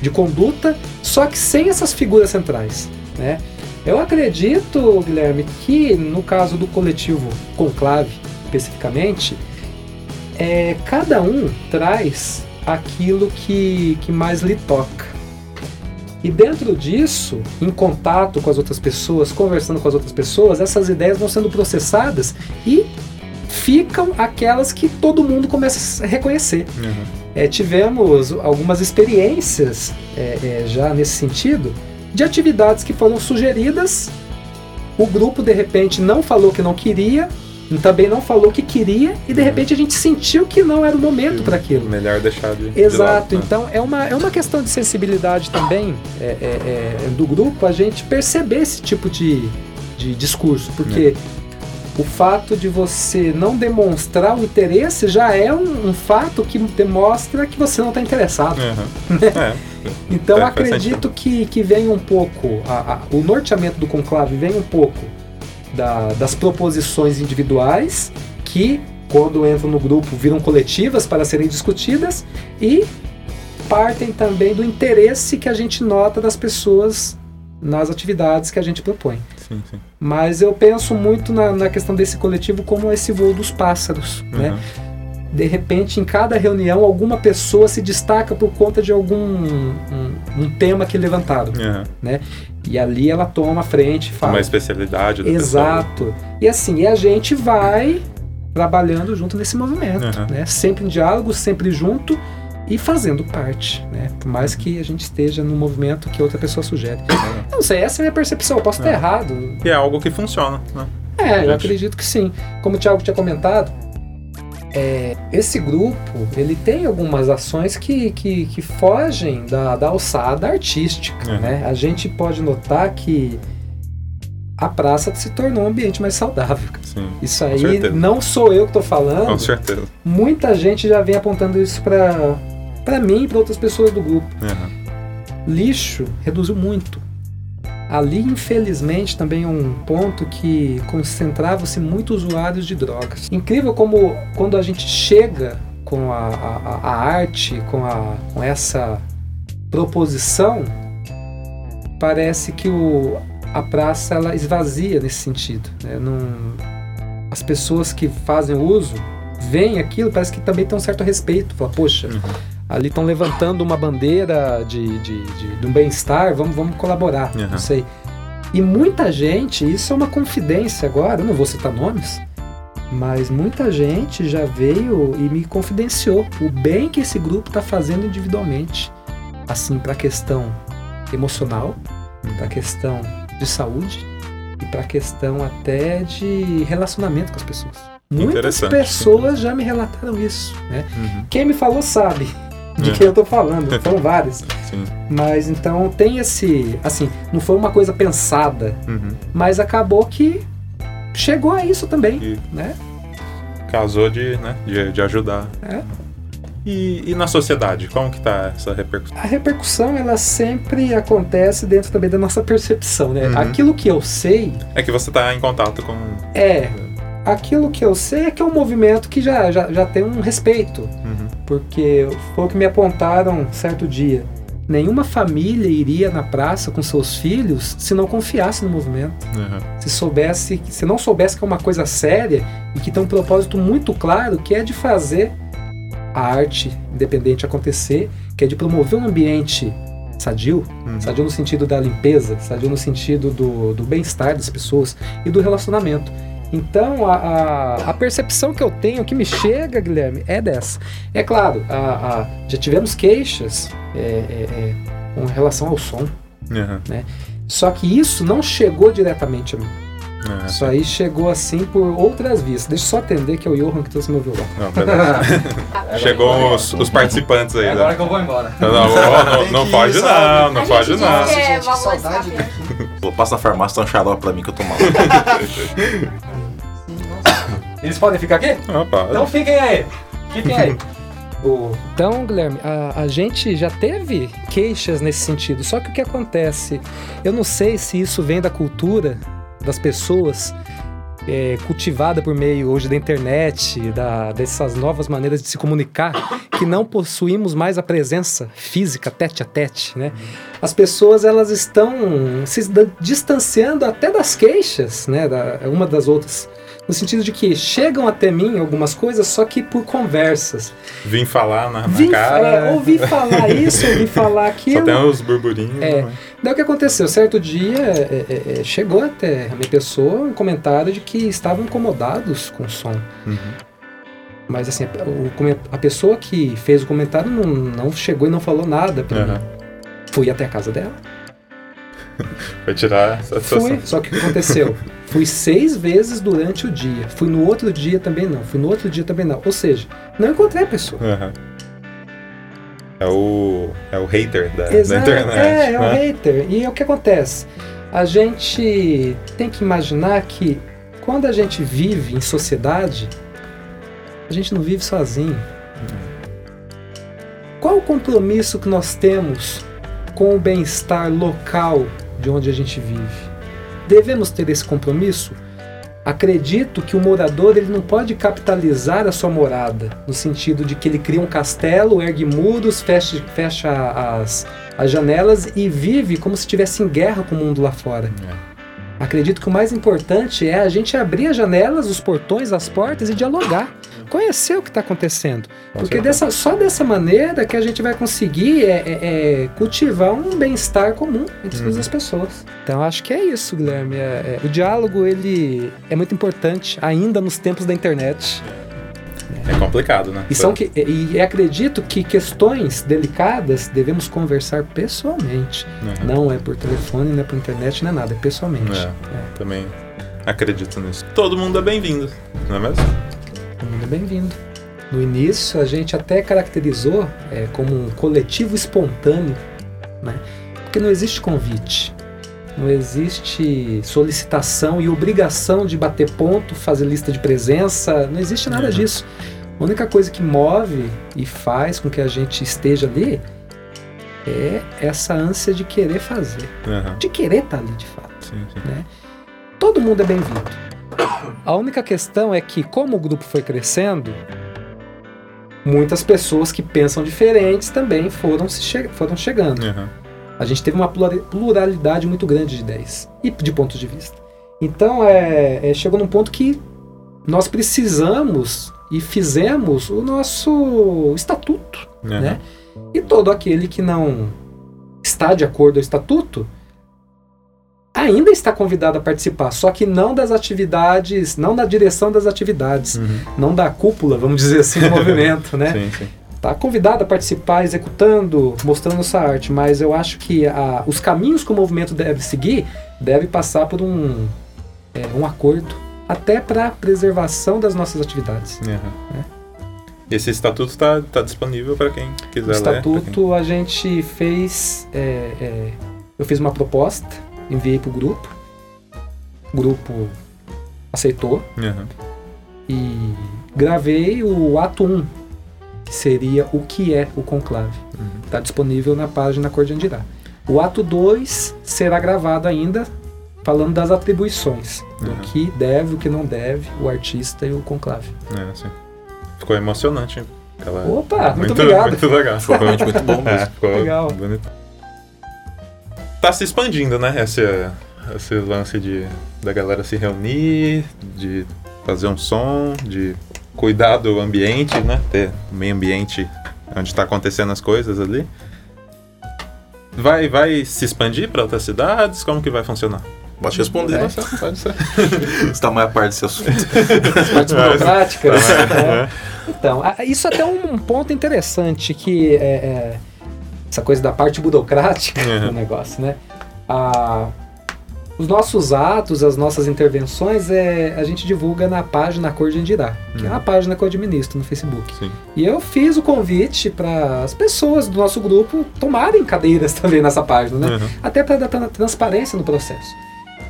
de conduta, só que sem essas figuras centrais, né? Eu acredito, Guilherme, que no caso do coletivo Conclave, especificamente, é, cada um traz aquilo que, que mais lhe toca. E dentro disso, em contato com as outras pessoas, conversando com as outras pessoas, essas ideias vão sendo processadas e ficam aquelas que todo mundo começa a reconhecer. Uhum. É, tivemos algumas experiências é, é, já nesse sentido de atividades que foram sugeridas, o grupo de repente não falou que não queria, também não falou que queria e de uhum. repente a gente sentiu que não era o momento para aquilo. Melhor deixar de. Exato. De lado, né? Então é uma, é uma questão de sensibilidade também é, é, é, do grupo a gente perceber esse tipo de, de discurso, porque é. o fato de você não demonstrar o interesse já é um, um fato que demonstra que você não está interessado. Uhum. então acredito que, que vem um pouco, a, a, o norteamento do conclave vem um pouco da, das proposições individuais que, quando entram no grupo, viram coletivas para serem discutidas e partem também do interesse que a gente nota das pessoas nas atividades que a gente propõe. Sim, sim. Mas eu penso muito na, na, questão desse coletivo como esse voo dos pássaros, uhum. né? De repente, em cada reunião, alguma pessoa se destaca por conta de algum um, um tema que levantaram, uhum. né? E ali ela toma a frente, fala. Uma especialidade da Exato. Pessoa. E assim, e a gente vai trabalhando junto nesse movimento, uhum. né? Sempre em diálogo, sempre junto e fazendo parte, né? Por mais que a gente esteja no movimento que outra pessoa sugere. Uhum. Não sei, essa é a minha percepção, eu posso estar errado. E é algo que funciona, né? É, eu acredito que sim. Como o Thiago tinha comentado, é, esse grupo ele tem algumas ações que, que, que fogem da, da alçada artística. Uhum. Né? A gente pode notar que a praça se tornou um ambiente mais saudável. Sim, isso aí não sou eu que estou falando. Com certeza. Muita gente já vem apontando isso para mim e para outras pessoas do grupo. Uhum. Lixo reduziu muito. Ali, infelizmente, também é um ponto que concentrava-se muitos usuários de drogas. Incrível como quando a gente chega com a, a, a arte, com, a, com essa proposição, parece que o, a praça ela esvazia nesse sentido. Né? As pessoas que fazem uso veem aquilo, parece que também tem um certo respeito. Fala, poxa, uhum ali estão levantando uma bandeira de, de, de, de um bem-estar, vamos, vamos colaborar, uhum. não sei. E muita gente, isso é uma confidência agora, eu não vou citar nomes, Mas muita gente já veio e me confidenciou o bem que esse grupo está fazendo individualmente, assim para a questão emocional, para a questão de saúde e para a questão até de relacionamento com as pessoas. Muitas pessoas já me relataram isso, né? Uhum. Quem me falou sabe de é. quem eu tô falando, são vários. Sim. Mas então tem esse, assim, não foi uma coisa pensada, uhum. mas acabou que chegou a isso também, e né? Casou de, né, de, de ajudar. É. E, e, na sociedade, como que tá essa repercussão? A repercussão, ela sempre acontece dentro também da nossa percepção, né? Uhum. Aquilo que eu sei... É que você tá em contato com... É, aquilo que eu sei é que é um movimento que já, já, já tem um respeito. Uhum. Porque foi o que me apontaram certo dia. Nenhuma família iria na praça com seus filhos se não confiasse no movimento. Uhum. Se soubesse, se não soubesse que é uma coisa séria e que tem um propósito muito claro, que é de fazer a arte independente acontecer, que é de promover um ambiente sadio, uhum. sadio no sentido da limpeza, sadio no sentido do, do bem-estar das pessoas e do relacionamento. Então, a, a, a, percepção que eu tenho, que me chega, Guilherme, é dessa. É claro, a, a já tivemos queixas é, é, é, com relação ao som, uhum. né? Só que isso não chegou diretamente a mim. É. Isso aí chegou assim por outras vias. Deixa eu só atender que é o Johan que trouxe meu violão. Não, Chegou os, os, participantes aí. Agora né? que eu vou embora. Não, não, não, não pode não, não pode não. É, saudade Pô, passa na farmácia, dá um xarope pra mim que eu tô mal. Eles podem ficar aqui? Então fiquem aí. Fiquem aí. Então, Guilherme, a, a, gente já teve queixas nesse sentido. Só que o que acontece? Eu não sei se isso vem da cultura das pessoas é, cultivada por meio hoje da internet, da, dessas novas maneiras de se comunicar, que não possuímos mais a presença física tete a tete, né? As pessoas elas estão se distanciando até das queixas, né, da, uma das outras no sentido de que chegam até mim algumas coisas, só que por conversas. Vim falar na, na Vim, cara. É, ouvi falar isso, ouvi falar aquilo. Só tem uns burburinhos. É. Né? Daí o que aconteceu? Certo dia é, é, é, chegou até a minha pessoa um comentário de que estavam incomodados com o som. Uhum. Mas assim, a, a, pessoa que fez o comentário não, não chegou e não falou nada pra uhum. mim. Fui até a casa dela Foi tirar essa Fui, só que o que aconteceu? Fui seis vezes durante o dia. Fui no outro dia também não. Fui no outro dia também não. Ou seja, não encontrei a pessoa. Uhum. É o, é o hater da, da internet. É, é né? o hater. E o que acontece? A gente tem que imaginar que quando a gente vive em sociedade, a gente não vive sozinho. Qual o compromisso que nós temos com o bem-estar local de onde a gente vive. Devemos ter esse compromisso? Acredito que o morador ele não pode capitalizar a sua morada, no sentido de que ele cria um castelo, ergue muros, fecha, fecha as, as janelas e vive como se estivesse em guerra com o mundo lá fora. É. Acredito que o mais importante é a gente abrir as janelas, os portões, as portas e dialogar conhecer o que está acontecendo. Porque dessa, só dessa maneira que a gente vai conseguir é, é, é cultivar um bem-estar comum entre uhum. as pessoas. Então acho que é isso, Guilherme. É, é, o diálogo ele é muito importante ainda nos tempos da internet. É complicado, né? E, são que, e acredito que questões delicadas devemos conversar pessoalmente. Uhum. Não é por telefone, não é por internet, não é nada, é pessoalmente. É, é. Também acredito nisso. Todo mundo é bem-vindo, não é mesmo? Todo mundo é bem-vindo. No início, a gente até caracterizou é, como um coletivo espontâneo, né? porque não existe convite, não existe solicitação e obrigação de bater ponto, fazer lista de presença, não existe nada uhum. disso. A única coisa que move e faz com que a gente esteja ali é essa ânsia de querer fazer, uhum. de querer estar ali de fato. Sim, sim. Né? Todo mundo é bem-vindo. A única questão é que, como o grupo foi crescendo, muitas pessoas que pensam diferentes também foram, se che foram chegando. Uhum. A gente teve uma pluralidade muito grande de ideias e de pontos de vista. Então, é, é, chegou num ponto que nós precisamos e fizemos o nosso estatuto. Uhum. Né? E todo aquele que não está de acordo com o estatuto ainda está convidado a participar, só que não das atividades, não da direção das atividades, Uhum. não da cúpula, vamos dizer assim, do movimento, né? Sim, sim. Está convidado a participar, executando, mostrando essa arte, mas eu acho que a- os caminhos que o movimento deve seguir deve passar por um, é, um acordo, até para a preservação das nossas atividades. Uhum. Esse estatuto está tá disponível para quem quiser O ler. pra quem- estatuto a gente fez. é, é, eu fiz uma proposta, enviei para o grupo. O grupo aceitou Uhum. e gravei o ato 1, que seria o que é o conclave. Uhum. Está disponível na página Cor de Andirá. O ato 2 será gravado ainda falando das atribuições, do Uhum. que deve, o que não deve, o artista e o conclave. É, sim. Ficou emocionante. Aquela... Opa, muito obrigado. Muito legal. Foi realmente muito bom É, mesmo. ficou Legal. bonito. Tá se expandindo, né? Esse, esse lance de da galera se reunir, de fazer um som, de cuidar do ambiente, né? Ter o meio ambiente onde está acontecendo as coisas ali. Vai, vai se expandir para outras cidades? Como que vai funcionar? Pode responder. Pode ser, pode ser. Está mais a parte desse assunto. As partes burocráticas. É. né? Então, a- isso até é um ponto interessante que é, é, essa coisa da parte burocrática Uhum. do negócio, né? A- os nossos atos, as nossas intervenções, é, a gente divulga na página Cor de Andirá, que é Uhum. uma página que eu administro no Facebook. Sim. E eu fiz o convite para as pessoas do nosso grupo tomarem cadeiras também nessa página, né? Uhum. até para dar tran- transparência no processo.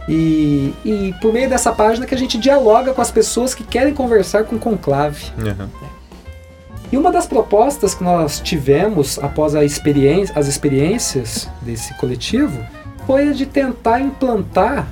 E, e por meio dessa página que a gente dialoga com as pessoas que querem conversar com o conclave. Uhum. E uma das propostas que nós tivemos após experiência, as experiências desse coletivo foi a de tentar implantar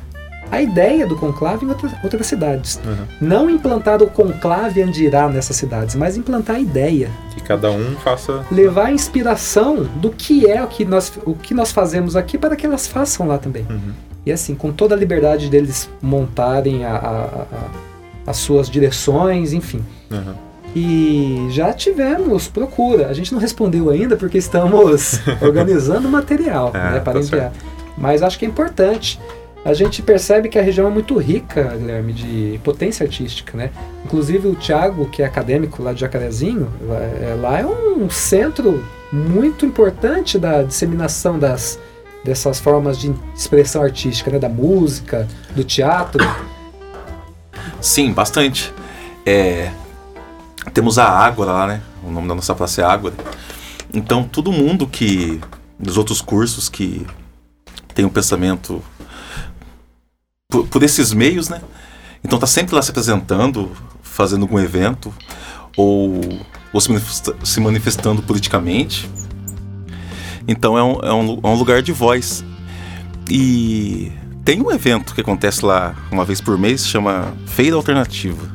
a ideia do conclave em outras, outras cidades. Uhum. Não implantar o conclave Andirá nessas cidades, mas implantar a ideia. Que cada um faça. Levar a inspiração do que é o que nós, o que nós fazemos aqui para que elas façam lá também. Uhum. E assim, com toda a liberdade deles montarem a- a- a- as suas direções, enfim. Uhum. E já tivemos procura. A gente não respondeu ainda porque estamos organizando material É, né, para tá enviar. Mas acho que é importante. A gente percebe que a região é muito rica, Guilherme, de potência artística, né? Inclusive o Thiago, que é acadêmico lá de Jacarezinho, lá é, lá é um centro muito importante da disseminação das, dessas formas de expressão artística, né? Da música, do teatro. Sim, bastante. É, temos a Ágora lá, né? O nome da nossa praça é Ágora. Então, todo mundo que. dos outros cursos que tem um pensamento por, por esses meios, né? Então, tá sempre lá se apresentando, fazendo algum evento, ou, ou se, manifesta- se manifestando politicamente. Então, é um, é, um, é um lugar de voz. E tem um evento que acontece lá uma vez por mês, chama Feira Alternativa.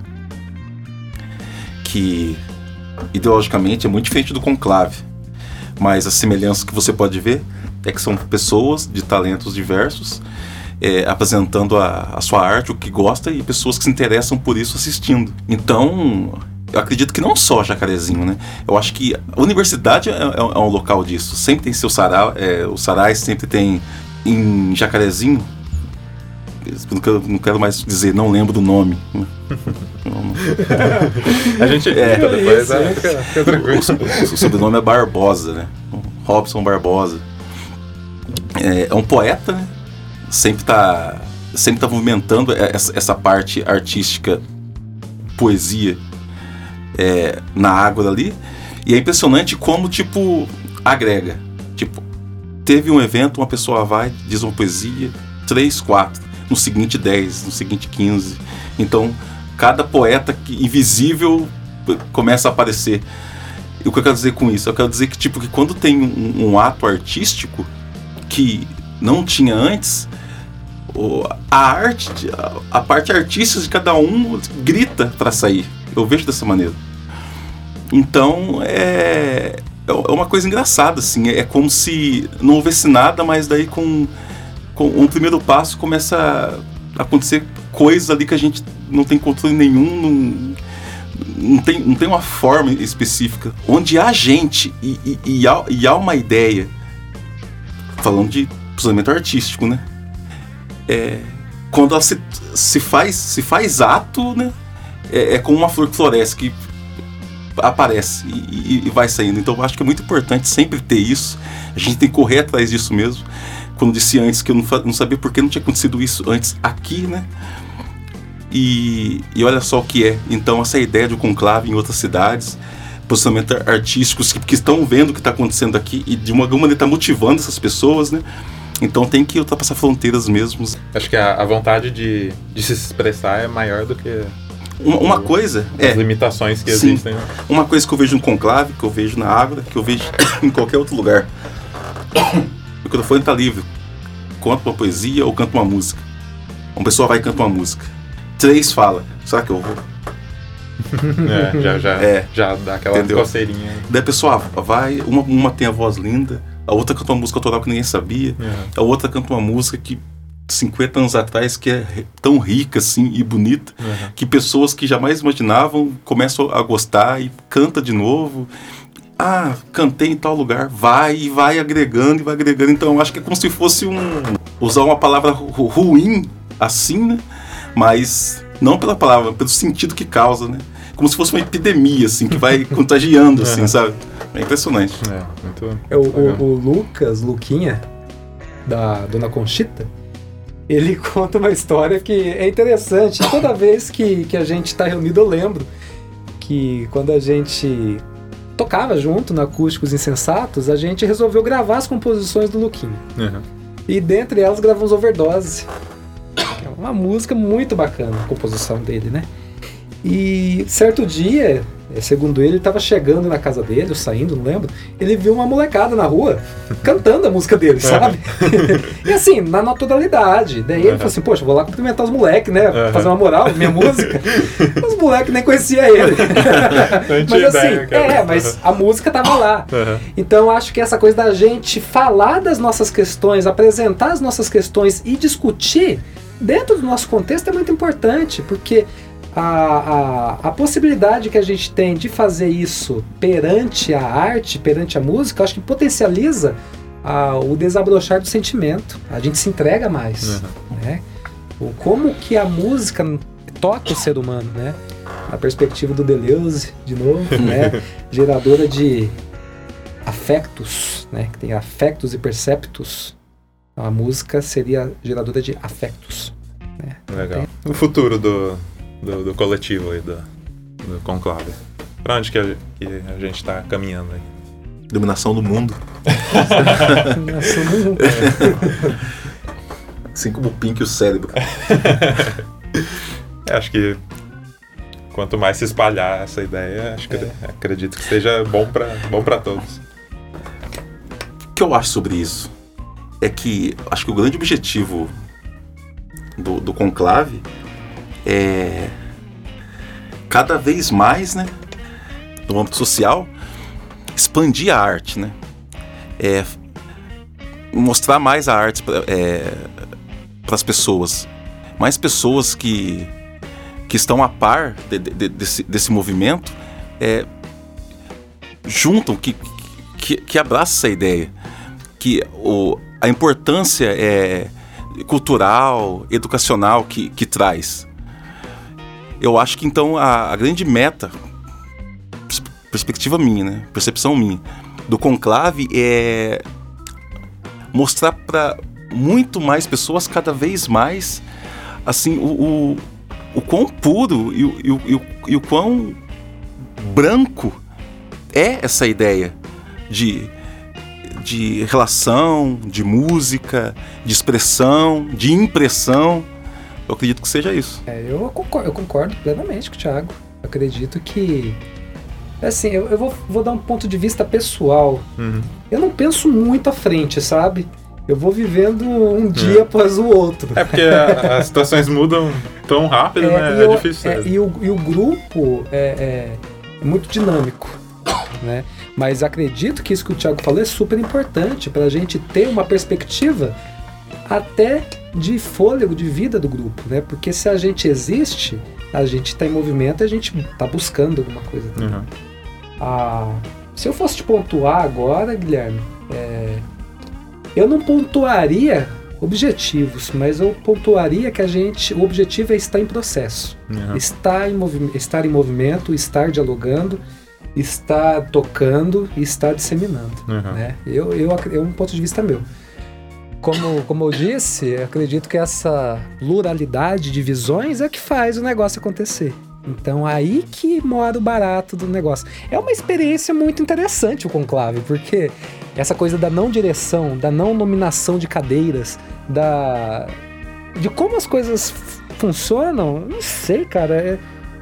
Que ideologicamente é muito diferente do conclave. Mas a semelhança que você pode ver é que são pessoas de talentos diversos é, apresentando a, a sua arte, o que gosta, e pessoas que se interessam por isso assistindo. Então, eu acredito que não só Jacarezinho, né? Eu acho que a universidade é, é- é um local disso. Sempre tem seu sarau, é, os sarais sempre tem em Jacarezinho. Não quero, não quero mais dizer, não lembro do nome. Não. A gente É, depois, né? Fica, fica tranquilo. O, o sobrenome é Barbosa, né? Robson Barbosa. É, é um poeta, né? Sempre tá, sempre tá movimentando essa, essa parte artística, poesia, é, na água ali. E é impressionante como, tipo, agrega. Tipo, teve um evento, uma pessoa vai, diz uma poesia, três, quatro. No seguinte, dez. No seguinte, quinze. Então, cada poeta invisível começa a aparecer. E o que eu quero dizer com isso? Eu quero dizer que, tipo, que quando tem um, um ato artístico que não tinha antes, a arte, a, parte artística de cada um grita para sair. Eu vejo dessa maneira. Então, é, é uma coisa engraçada, assim. É como se não houvesse nada, mas daí com um primeiro passo começa a acontecer coisas ali que a gente não tem controle nenhum, não, não tem, não tem uma forma específica. Onde há gente e, e, e há, e há uma ideia, falando de posicionamento artístico, né? é, quando ela se, se, faz, se faz ato, né? É, é como uma flor que floresce, que aparece e, e, e, vai saindo. Então eu acho que é muito importante sempre ter isso. A gente tem que correr atrás disso mesmo. Quando disse antes que eu não, não sabia por que não tinha acontecido isso antes aqui, né? E, e olha só o que é. Então, essa ideia de um conclave em outras cidades, posicionamento artísticos que, que estão vendo o que está acontecendo aqui e de uma alguma maneira está motivando essas pessoas, né? Então tem que ultrapassar fronteiras mesmo. Acho que a, a vontade de, de, se expressar é maior do que uma, uma coisa as é, limitações que sim, existem. Né? Uma coisa que eu vejo no conclave, que eu vejo na Ágora, que eu vejo em qualquer outro lugar. O microfone está livre. Conta uma poesia ou canta uma música. Uma pessoa vai e canta uma música. Três fala. Será que eu vou? É, já, já, é, já dá aquela entendeu? coceirinha. Daí a pessoa vai, uma, uma tem a voz linda, a outra canta uma música autoral que ninguém sabia, uhum. a outra canta uma música que 50 anos atrás que é tão rica assim e bonita uhum. que pessoas que jamais imaginavam começam a gostar e canta de novo. Ah, cantei em tal lugar, vai e vai agregando e vai agregando. Então eu acho que é como se fosse um usar uma palavra ruim assim, né? Mas não pela palavra, pelo sentido que causa, né? Como se fosse uma epidemia, assim, que vai contagiando, assim, sabe? É impressionante. É, muito. É, o, o, o, Lucas, Luquinha, da Dona Conchita, ele conta uma história que é interessante. Toda vez que, que a gente está reunido, eu lembro que quando a gente tocava junto na Acústicos Insensatos, a gente resolveu gravar as composições do Luquinha. Uhum. E dentre elas gravamos Overdose. É uma música muito bacana, a composição dele, né? E certo dia, segundo ele, ele estava chegando na casa dele, ou saindo, não lembro. Ele viu uma molecada na rua cantando a música dele, sabe? e assim, na naturalidade. Daí ele falou assim: Poxa, vou lá cumprimentar os moleques, né? Fazer uma moral, minha música. os moleques nem conheciam ele. mas assim, é, mas a música tava lá. Então acho que essa coisa da gente falar das nossas questões, apresentar as nossas questões e discutir dentro do nosso contexto é muito importante, porque a, a, a, possibilidade que a gente tem de fazer isso perante a arte, perante a música, acho que potencializa a, o desabrochar do sentimento. A gente se entrega mais. Uhum. Né? O, como que a música toca o ser humano, né? Na perspectiva do Deleuze, de novo, né? Geradora de afectos, né? Que tem afectos e perceptos. Então, a música seria geradora de afectos. Né? Legal. Tem... O futuro do, do, do coletivo aí, do, do conclave. Pra onde que a, que a gente tá caminhando aí? Dominação do mundo. Dominação do mundo. Assim como o Pink e o cérebro. é, acho que quanto mais se espalhar essa ideia, acho que é. acredito que seja bom para bom para todos. O que eu acho sobre isso é que acho que o grande objetivo do, do conclave é, cada vez mais, né, no âmbito social, expandir a arte, né? É, mostrar mais a arte para é, as pessoas. Mais pessoas que, que estão a par de, de, desse, desse movimento é, juntam, que, que, que abraçam essa ideia. Que o, a importância é cultural, educacional que, que traz. Eu acho que então a, a grande meta, perspectiva minha, né? percepção minha, do conclave é mostrar para muito mais pessoas, cada vez mais, assim, o, o, o quão puro e, e, e, e o quão branco é essa ideia de, de relação, de música, de expressão, de impressão. Eu acredito que seja isso. É, eu, concordo, eu concordo plenamente com o Thiago. Eu acredito que. Assim, eu, eu vou, vou dar um ponto de vista pessoal. Uhum. Eu não penso muito à frente, sabe? Eu vou vivendo um é. dia é. após o outro. É porque a, as situações mudam tão rápido, é, né? É eu, difícil. É, e, o, e o grupo é, é, muito dinâmico, né? Mas acredito que isso que o Thiago falou é super importante para a gente ter uma perspectiva até de fôlego de vida do grupo, né? Porque se a gente existe, a gente está em movimento, a gente está buscando alguma coisa. Uhum. Ah, se eu fosse te pontuar agora, Guilherme, é, eu não pontuaria objetivos, mas eu pontuaria que a gente, o objetivo é estar em processo, Uhum. estar, em movi- estar em movimento, estar dialogando, estar tocando e estar disseminando. Uhum. Né? Eu, eu, é um ponto de vista meu. Como, como eu disse, eu acredito que essa pluralidade de visões é que faz o negócio acontecer. Então aí que mora o barato do negócio. É uma experiência muito interessante o conclave, porque essa coisa da não direção, da não nominação de cadeiras, da de como as coisas funcionam, não sei, cara. é-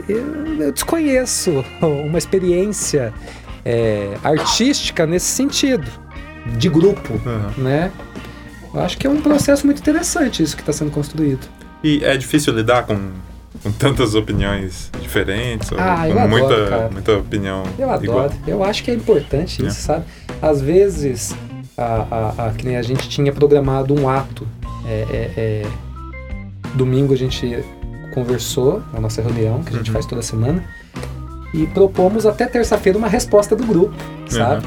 eu, eu desconheço uma experiência é, artística nesse sentido, de grupo, Uhum. né? Eu acho que é um processo muito interessante isso que está sendo construído. E é difícil lidar com, com tantas opiniões diferentes? Ah, eu com adoro, muita, cara. muita opinião Eu adoro. igual? Eu acho que é importante É. isso, sabe? Às vezes, a, a, a- que nem a gente tinha programado um ato. é, é, é, domingo a gente conversou, a nossa reunião, que a gente Uhum. faz toda semana, e propomos até terça-feira uma resposta do grupo, sabe?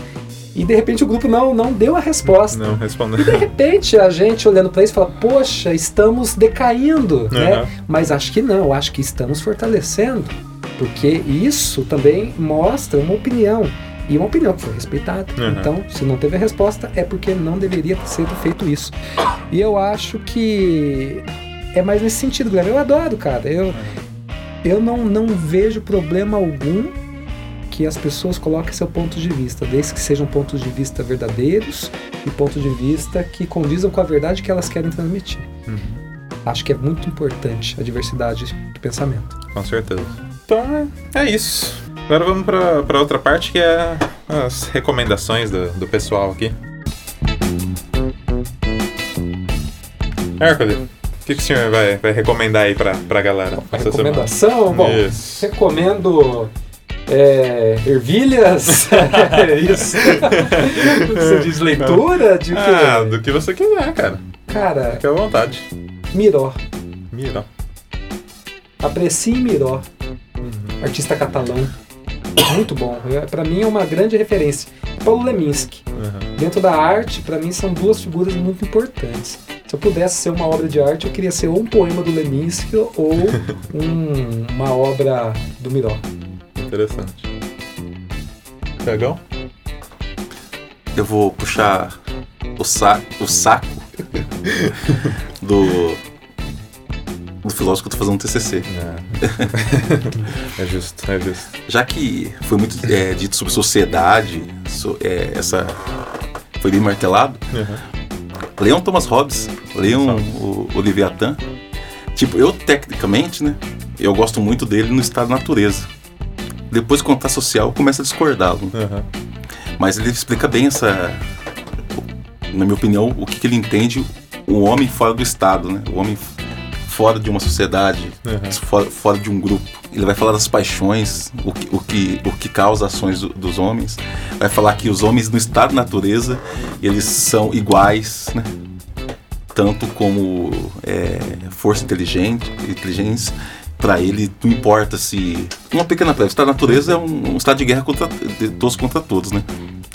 E de repente o grupo não, não deu a resposta. Não De respondendo. repente a gente olhando para isso fala, poxa, estamos decaindo, né? Uhum. Mas acho que não, acho que estamos fortalecendo, porque isso também mostra uma opinião e uma opinião que foi respeitada. Uhum. Então, se não teve a resposta, é porque não deveria ter sido feito isso. E eu acho que é mais nesse sentido, Guilherme. Eu adoro, cara. Eu, eu não, não vejo problema algum que as pessoas coloquem seu ponto de vista, desde que sejam pontos de vista verdadeiros e pontos de vista que condizam com a verdade que elas querem transmitir. Uhum. Acho que é muito importante a diversidade de pensamento. Com certeza. Então é, isso. Agora vamos pra outra parte que é as recomendações do, do pessoal aqui. Hércules, o que, que o senhor vai, vai recomendar aí pra, pra galera? A essa recomendação, bom, semana? Isso. recomendo é, ervilhas, isso. Você diz leitura de? Ah, do que você quiser, cara. Cara, Fique à vontade. Miró. Mira. Aprecie Miró, artista catalão. Muito bom. É, Pra mim é uma grande referência. Paulo Leminski. Uhum. Dentro da arte, pra mim são duas figuras muito importantes. Se eu pudesse ser uma obra de arte, eu queria ser ou um poema do Leminski ou um- uma obra do Miró. Interessante. Pegão? Eu vou puxar o, sa o saco do, do filósofo que eu tô fazendo um TCC. É. é justo, é justo. Já que foi muito é, dito sobre sociedade, so- é, essa foi bem martelado, Uhum. leiam Thomas Hobbes, leiam o, o Leviatã. Tipo, eu tecnicamente, né, eu gosto muito dele no estado da natureza. Depois, quando tá social, eu começo a discordá-lo. Uhum. Mas ele explica bem essa, na minha opinião, o que, que ele entende o homem fora do Estado, né? O homem fora de uma sociedade, Uhum. fora, fora de um grupo. Ele vai falar das paixões, o que, o que, o que causa ações do- dos homens. Vai falar que os homens no estado da natureza, eles são iguais, né? Tanto como é, força inteligente, inteligência, para ele não importa se. Uma pequena prévia, o estado da natureza é um, um estado de guerra contra, de todos contra todos, né?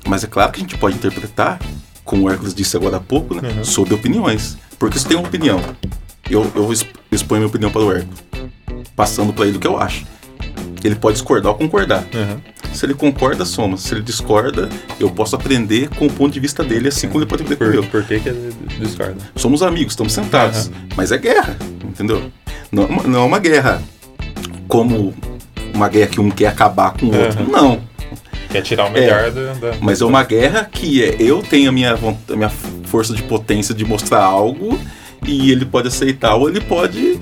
Mas é claro que a gente pode interpretar, como o Hércules disse agora há pouco, né? Uhum. Sobre opiniões. Porque se tem uma opinião, eu, eu exp- exponho minha opinião para o Hércules, passando para ele o que eu acho. Ele pode discordar ou concordar. Uhum. Se ele concorda, soma. Se ele discorda, eu posso aprender com o ponto de vista dele, assim como ele pode aprender com o Por, meu. por que, que ele discorda? Somos amigos, estamos sentados. Mas é guerra, entendeu? Não, é uma- não é uma guerra como uma guerra que um quer acabar com o outro. Uhum. Não. Quer tirar o É. melhor da, da- Mas é uma guerra que é eu tenho a minha, a minha força de potência de mostrar algo e ele pode aceitar ou ele pode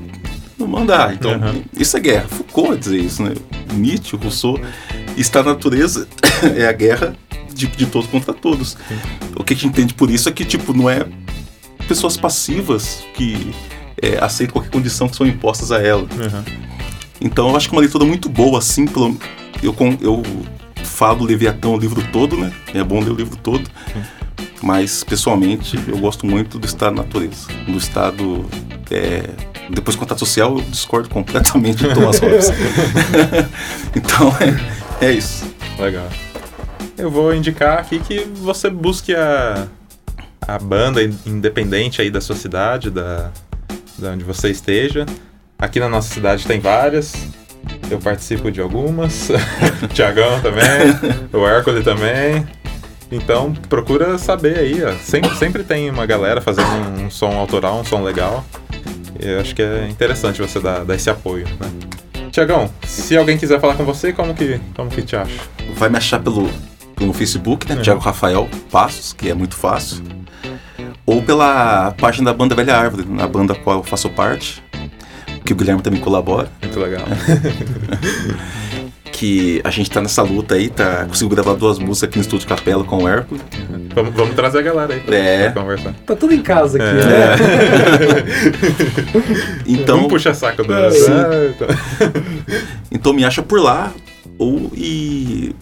não mandar. Então, Uhum. isso é guerra. Foucault dizer isso, né? Nietzsche, Rousseau. Está na natureza é a guerra de, de todos contra todos. O que a gente entende por isso é que, tipo, não é pessoas passivas que é, aceitam qualquer condição que são impostas a ela. Uhum. Então eu acho que é uma leitura muito boa, assim, pelo, eu, eu falo do Leviatão o livro todo, né? É bom ler o livro todo. Mas, pessoalmente, eu gosto muito do estado da natureza. Do estado. é, depois do contato social, eu discordo completamente de Thomas Hobbes. então, é, é isso. Legal. Eu vou indicar aqui que você busque a, a banda in- independente aí da sua cidade, da, da onde você esteja. Aqui na nossa cidade tem várias. Eu participo de algumas. o Tiagão também. o Hércules também. Então procura saber aí, ó. Sempre, sempre tem uma galera fazendo um, um som autoral, um som legal. Eu acho que é interessante você dar, dar esse apoio, né? Tiagão, se alguém quiser falar com você, como que, como que te acha? Vai me achar pelo, pelo Facebook, né? Uhum. Thiago Rafael Passos, que é muito fácil. Ou pela página da banda Velha Árvore, na banda a qual eu faço parte. Que o Guilherme também colabora. Muito legal. Que a gente tá nessa luta aí, tá conseguiu gravar duas músicas aqui no Estúdio Capela com o Hércules. vamos, vamos trazer a galera aí pra, É. pra conversar. Tá tudo em casa aqui, É. né? Então, Vamos puxar saco da. Sim. Ah, então. então me acha por lá. Ou e.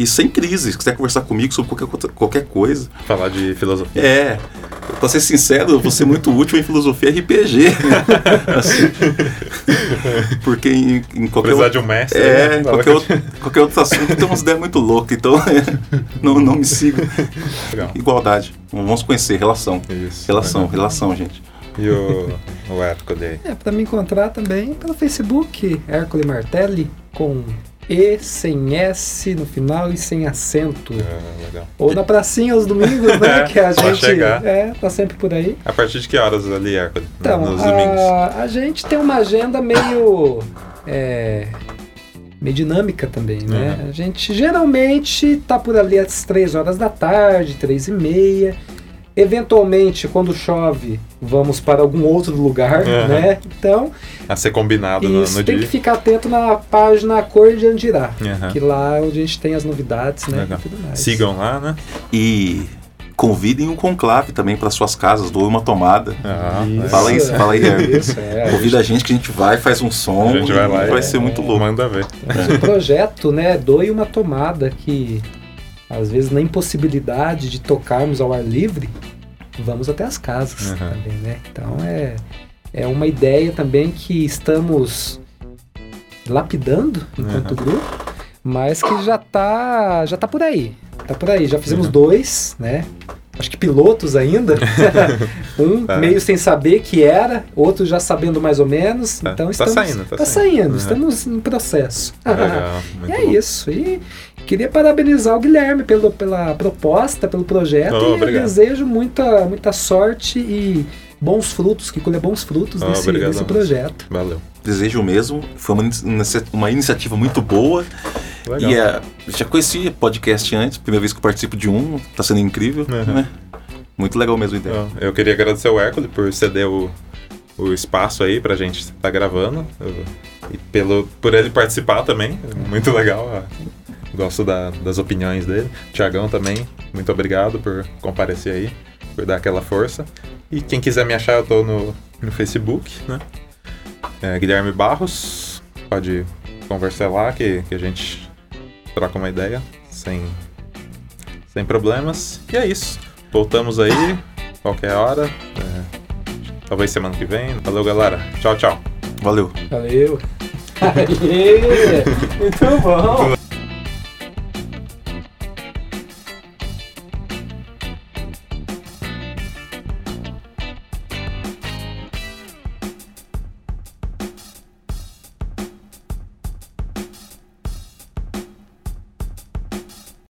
E sem crise, se quiser conversar comigo sobre qualquer, qualquer coisa. Falar de filosofia. É, pra ser sincero, eu vou ser muito útil em filosofia RPG. Assim. Porque em, em qualquer Precisar outro, de um mestre. é, né? em qualquer, que- outro, qualquer outro assunto tem umas ideias muito loucas, então não, não me sigam. Legal. Igualdade. Vamos conhecer, relação. Isso. Relação, relação, gente. E o, o Hércules? É, pra me encontrar também pelo Facebook, Hércules Martelli, com E sem S no final e sem acento. Legal. Ou na pracinha aos domingos, né? É, que a gente chegar. é, tá sempre por aí. A partir de que horas ali, Hércules? Então, Nos domingos. a, a gente tem uma agenda meio. é, meio dinâmica também, né? Uhum. A gente geralmente tá por ali às 3 horas da tarde, 3 e meia. Eventualmente, quando chove, vamos para algum outro lugar, Uhum. né? Então, A ser combinado no, isso no tem dia. que ficar atento na página Cor de Andirá. Aham. Que lá é onde a gente tem as novidades, né? Legal. E tudo mais. Sigam lá, né? E convidem um conclave também para suas casas, doe uma tomada. Ah, Isso. Fala isso, fala aí, Hércules. Isso, é. Convida a gente que a gente vai, faz um som. A gente vai lá e vai e- ser muito louco. Manda ver. Mas o projeto, né, doe uma tomada que, às vezes, na impossibilidade de tocarmos ao ar livre, vamos até as casas Uhum. também, né? Então é, é uma ideia também que estamos lapidando enquanto Uhum. grupo, mas que já tá, já tá por aí. Tá por aí. Já fizemos Uhum. dois, né? Acho que pilotos ainda. um Tá. meio sem saber que era, outro já sabendo mais ou menos. Tá- Então tá estamos, saindo, tá tá saindo. saindo. Uhum. Estamos em processo. Legal. E é bom. isso. E queria parabenizar o Guilherme pelo, pela proposta, pelo projeto. Oh, e eu desejo muita, muita sorte e bons frutos, que colher bons frutos Oh, nesse mesmo. projeto. Valeu. Desejo mesmo. Foi uma, uma iniciativa muito boa. Legal. E é, já conheci podcast antes, primeira vez que eu participo de um, tá sendo incrível, Uhum. né? Muito legal mesmo a ideia. Então, Eu queria agradecer o Hércules por ceder o, o espaço aí pra gente estar gravando. Eu- e pelo, por ele participar também. Muito legal. ó. Gosto da- das opiniões dele. Tiagão também, muito obrigado por comparecer aí, por dar aquela força. E quem quiser me achar, eu tô no, no Facebook, né? É, Guilherme Barros. Pode conversar lá que, que a gente troca uma ideia sem, sem problemas. E é isso. Voltamos aí, qualquer hora. é, talvez semana que vem. Valeu, galera. Tchau, tchau. Valeu. Valeu! Aê! Muito bom!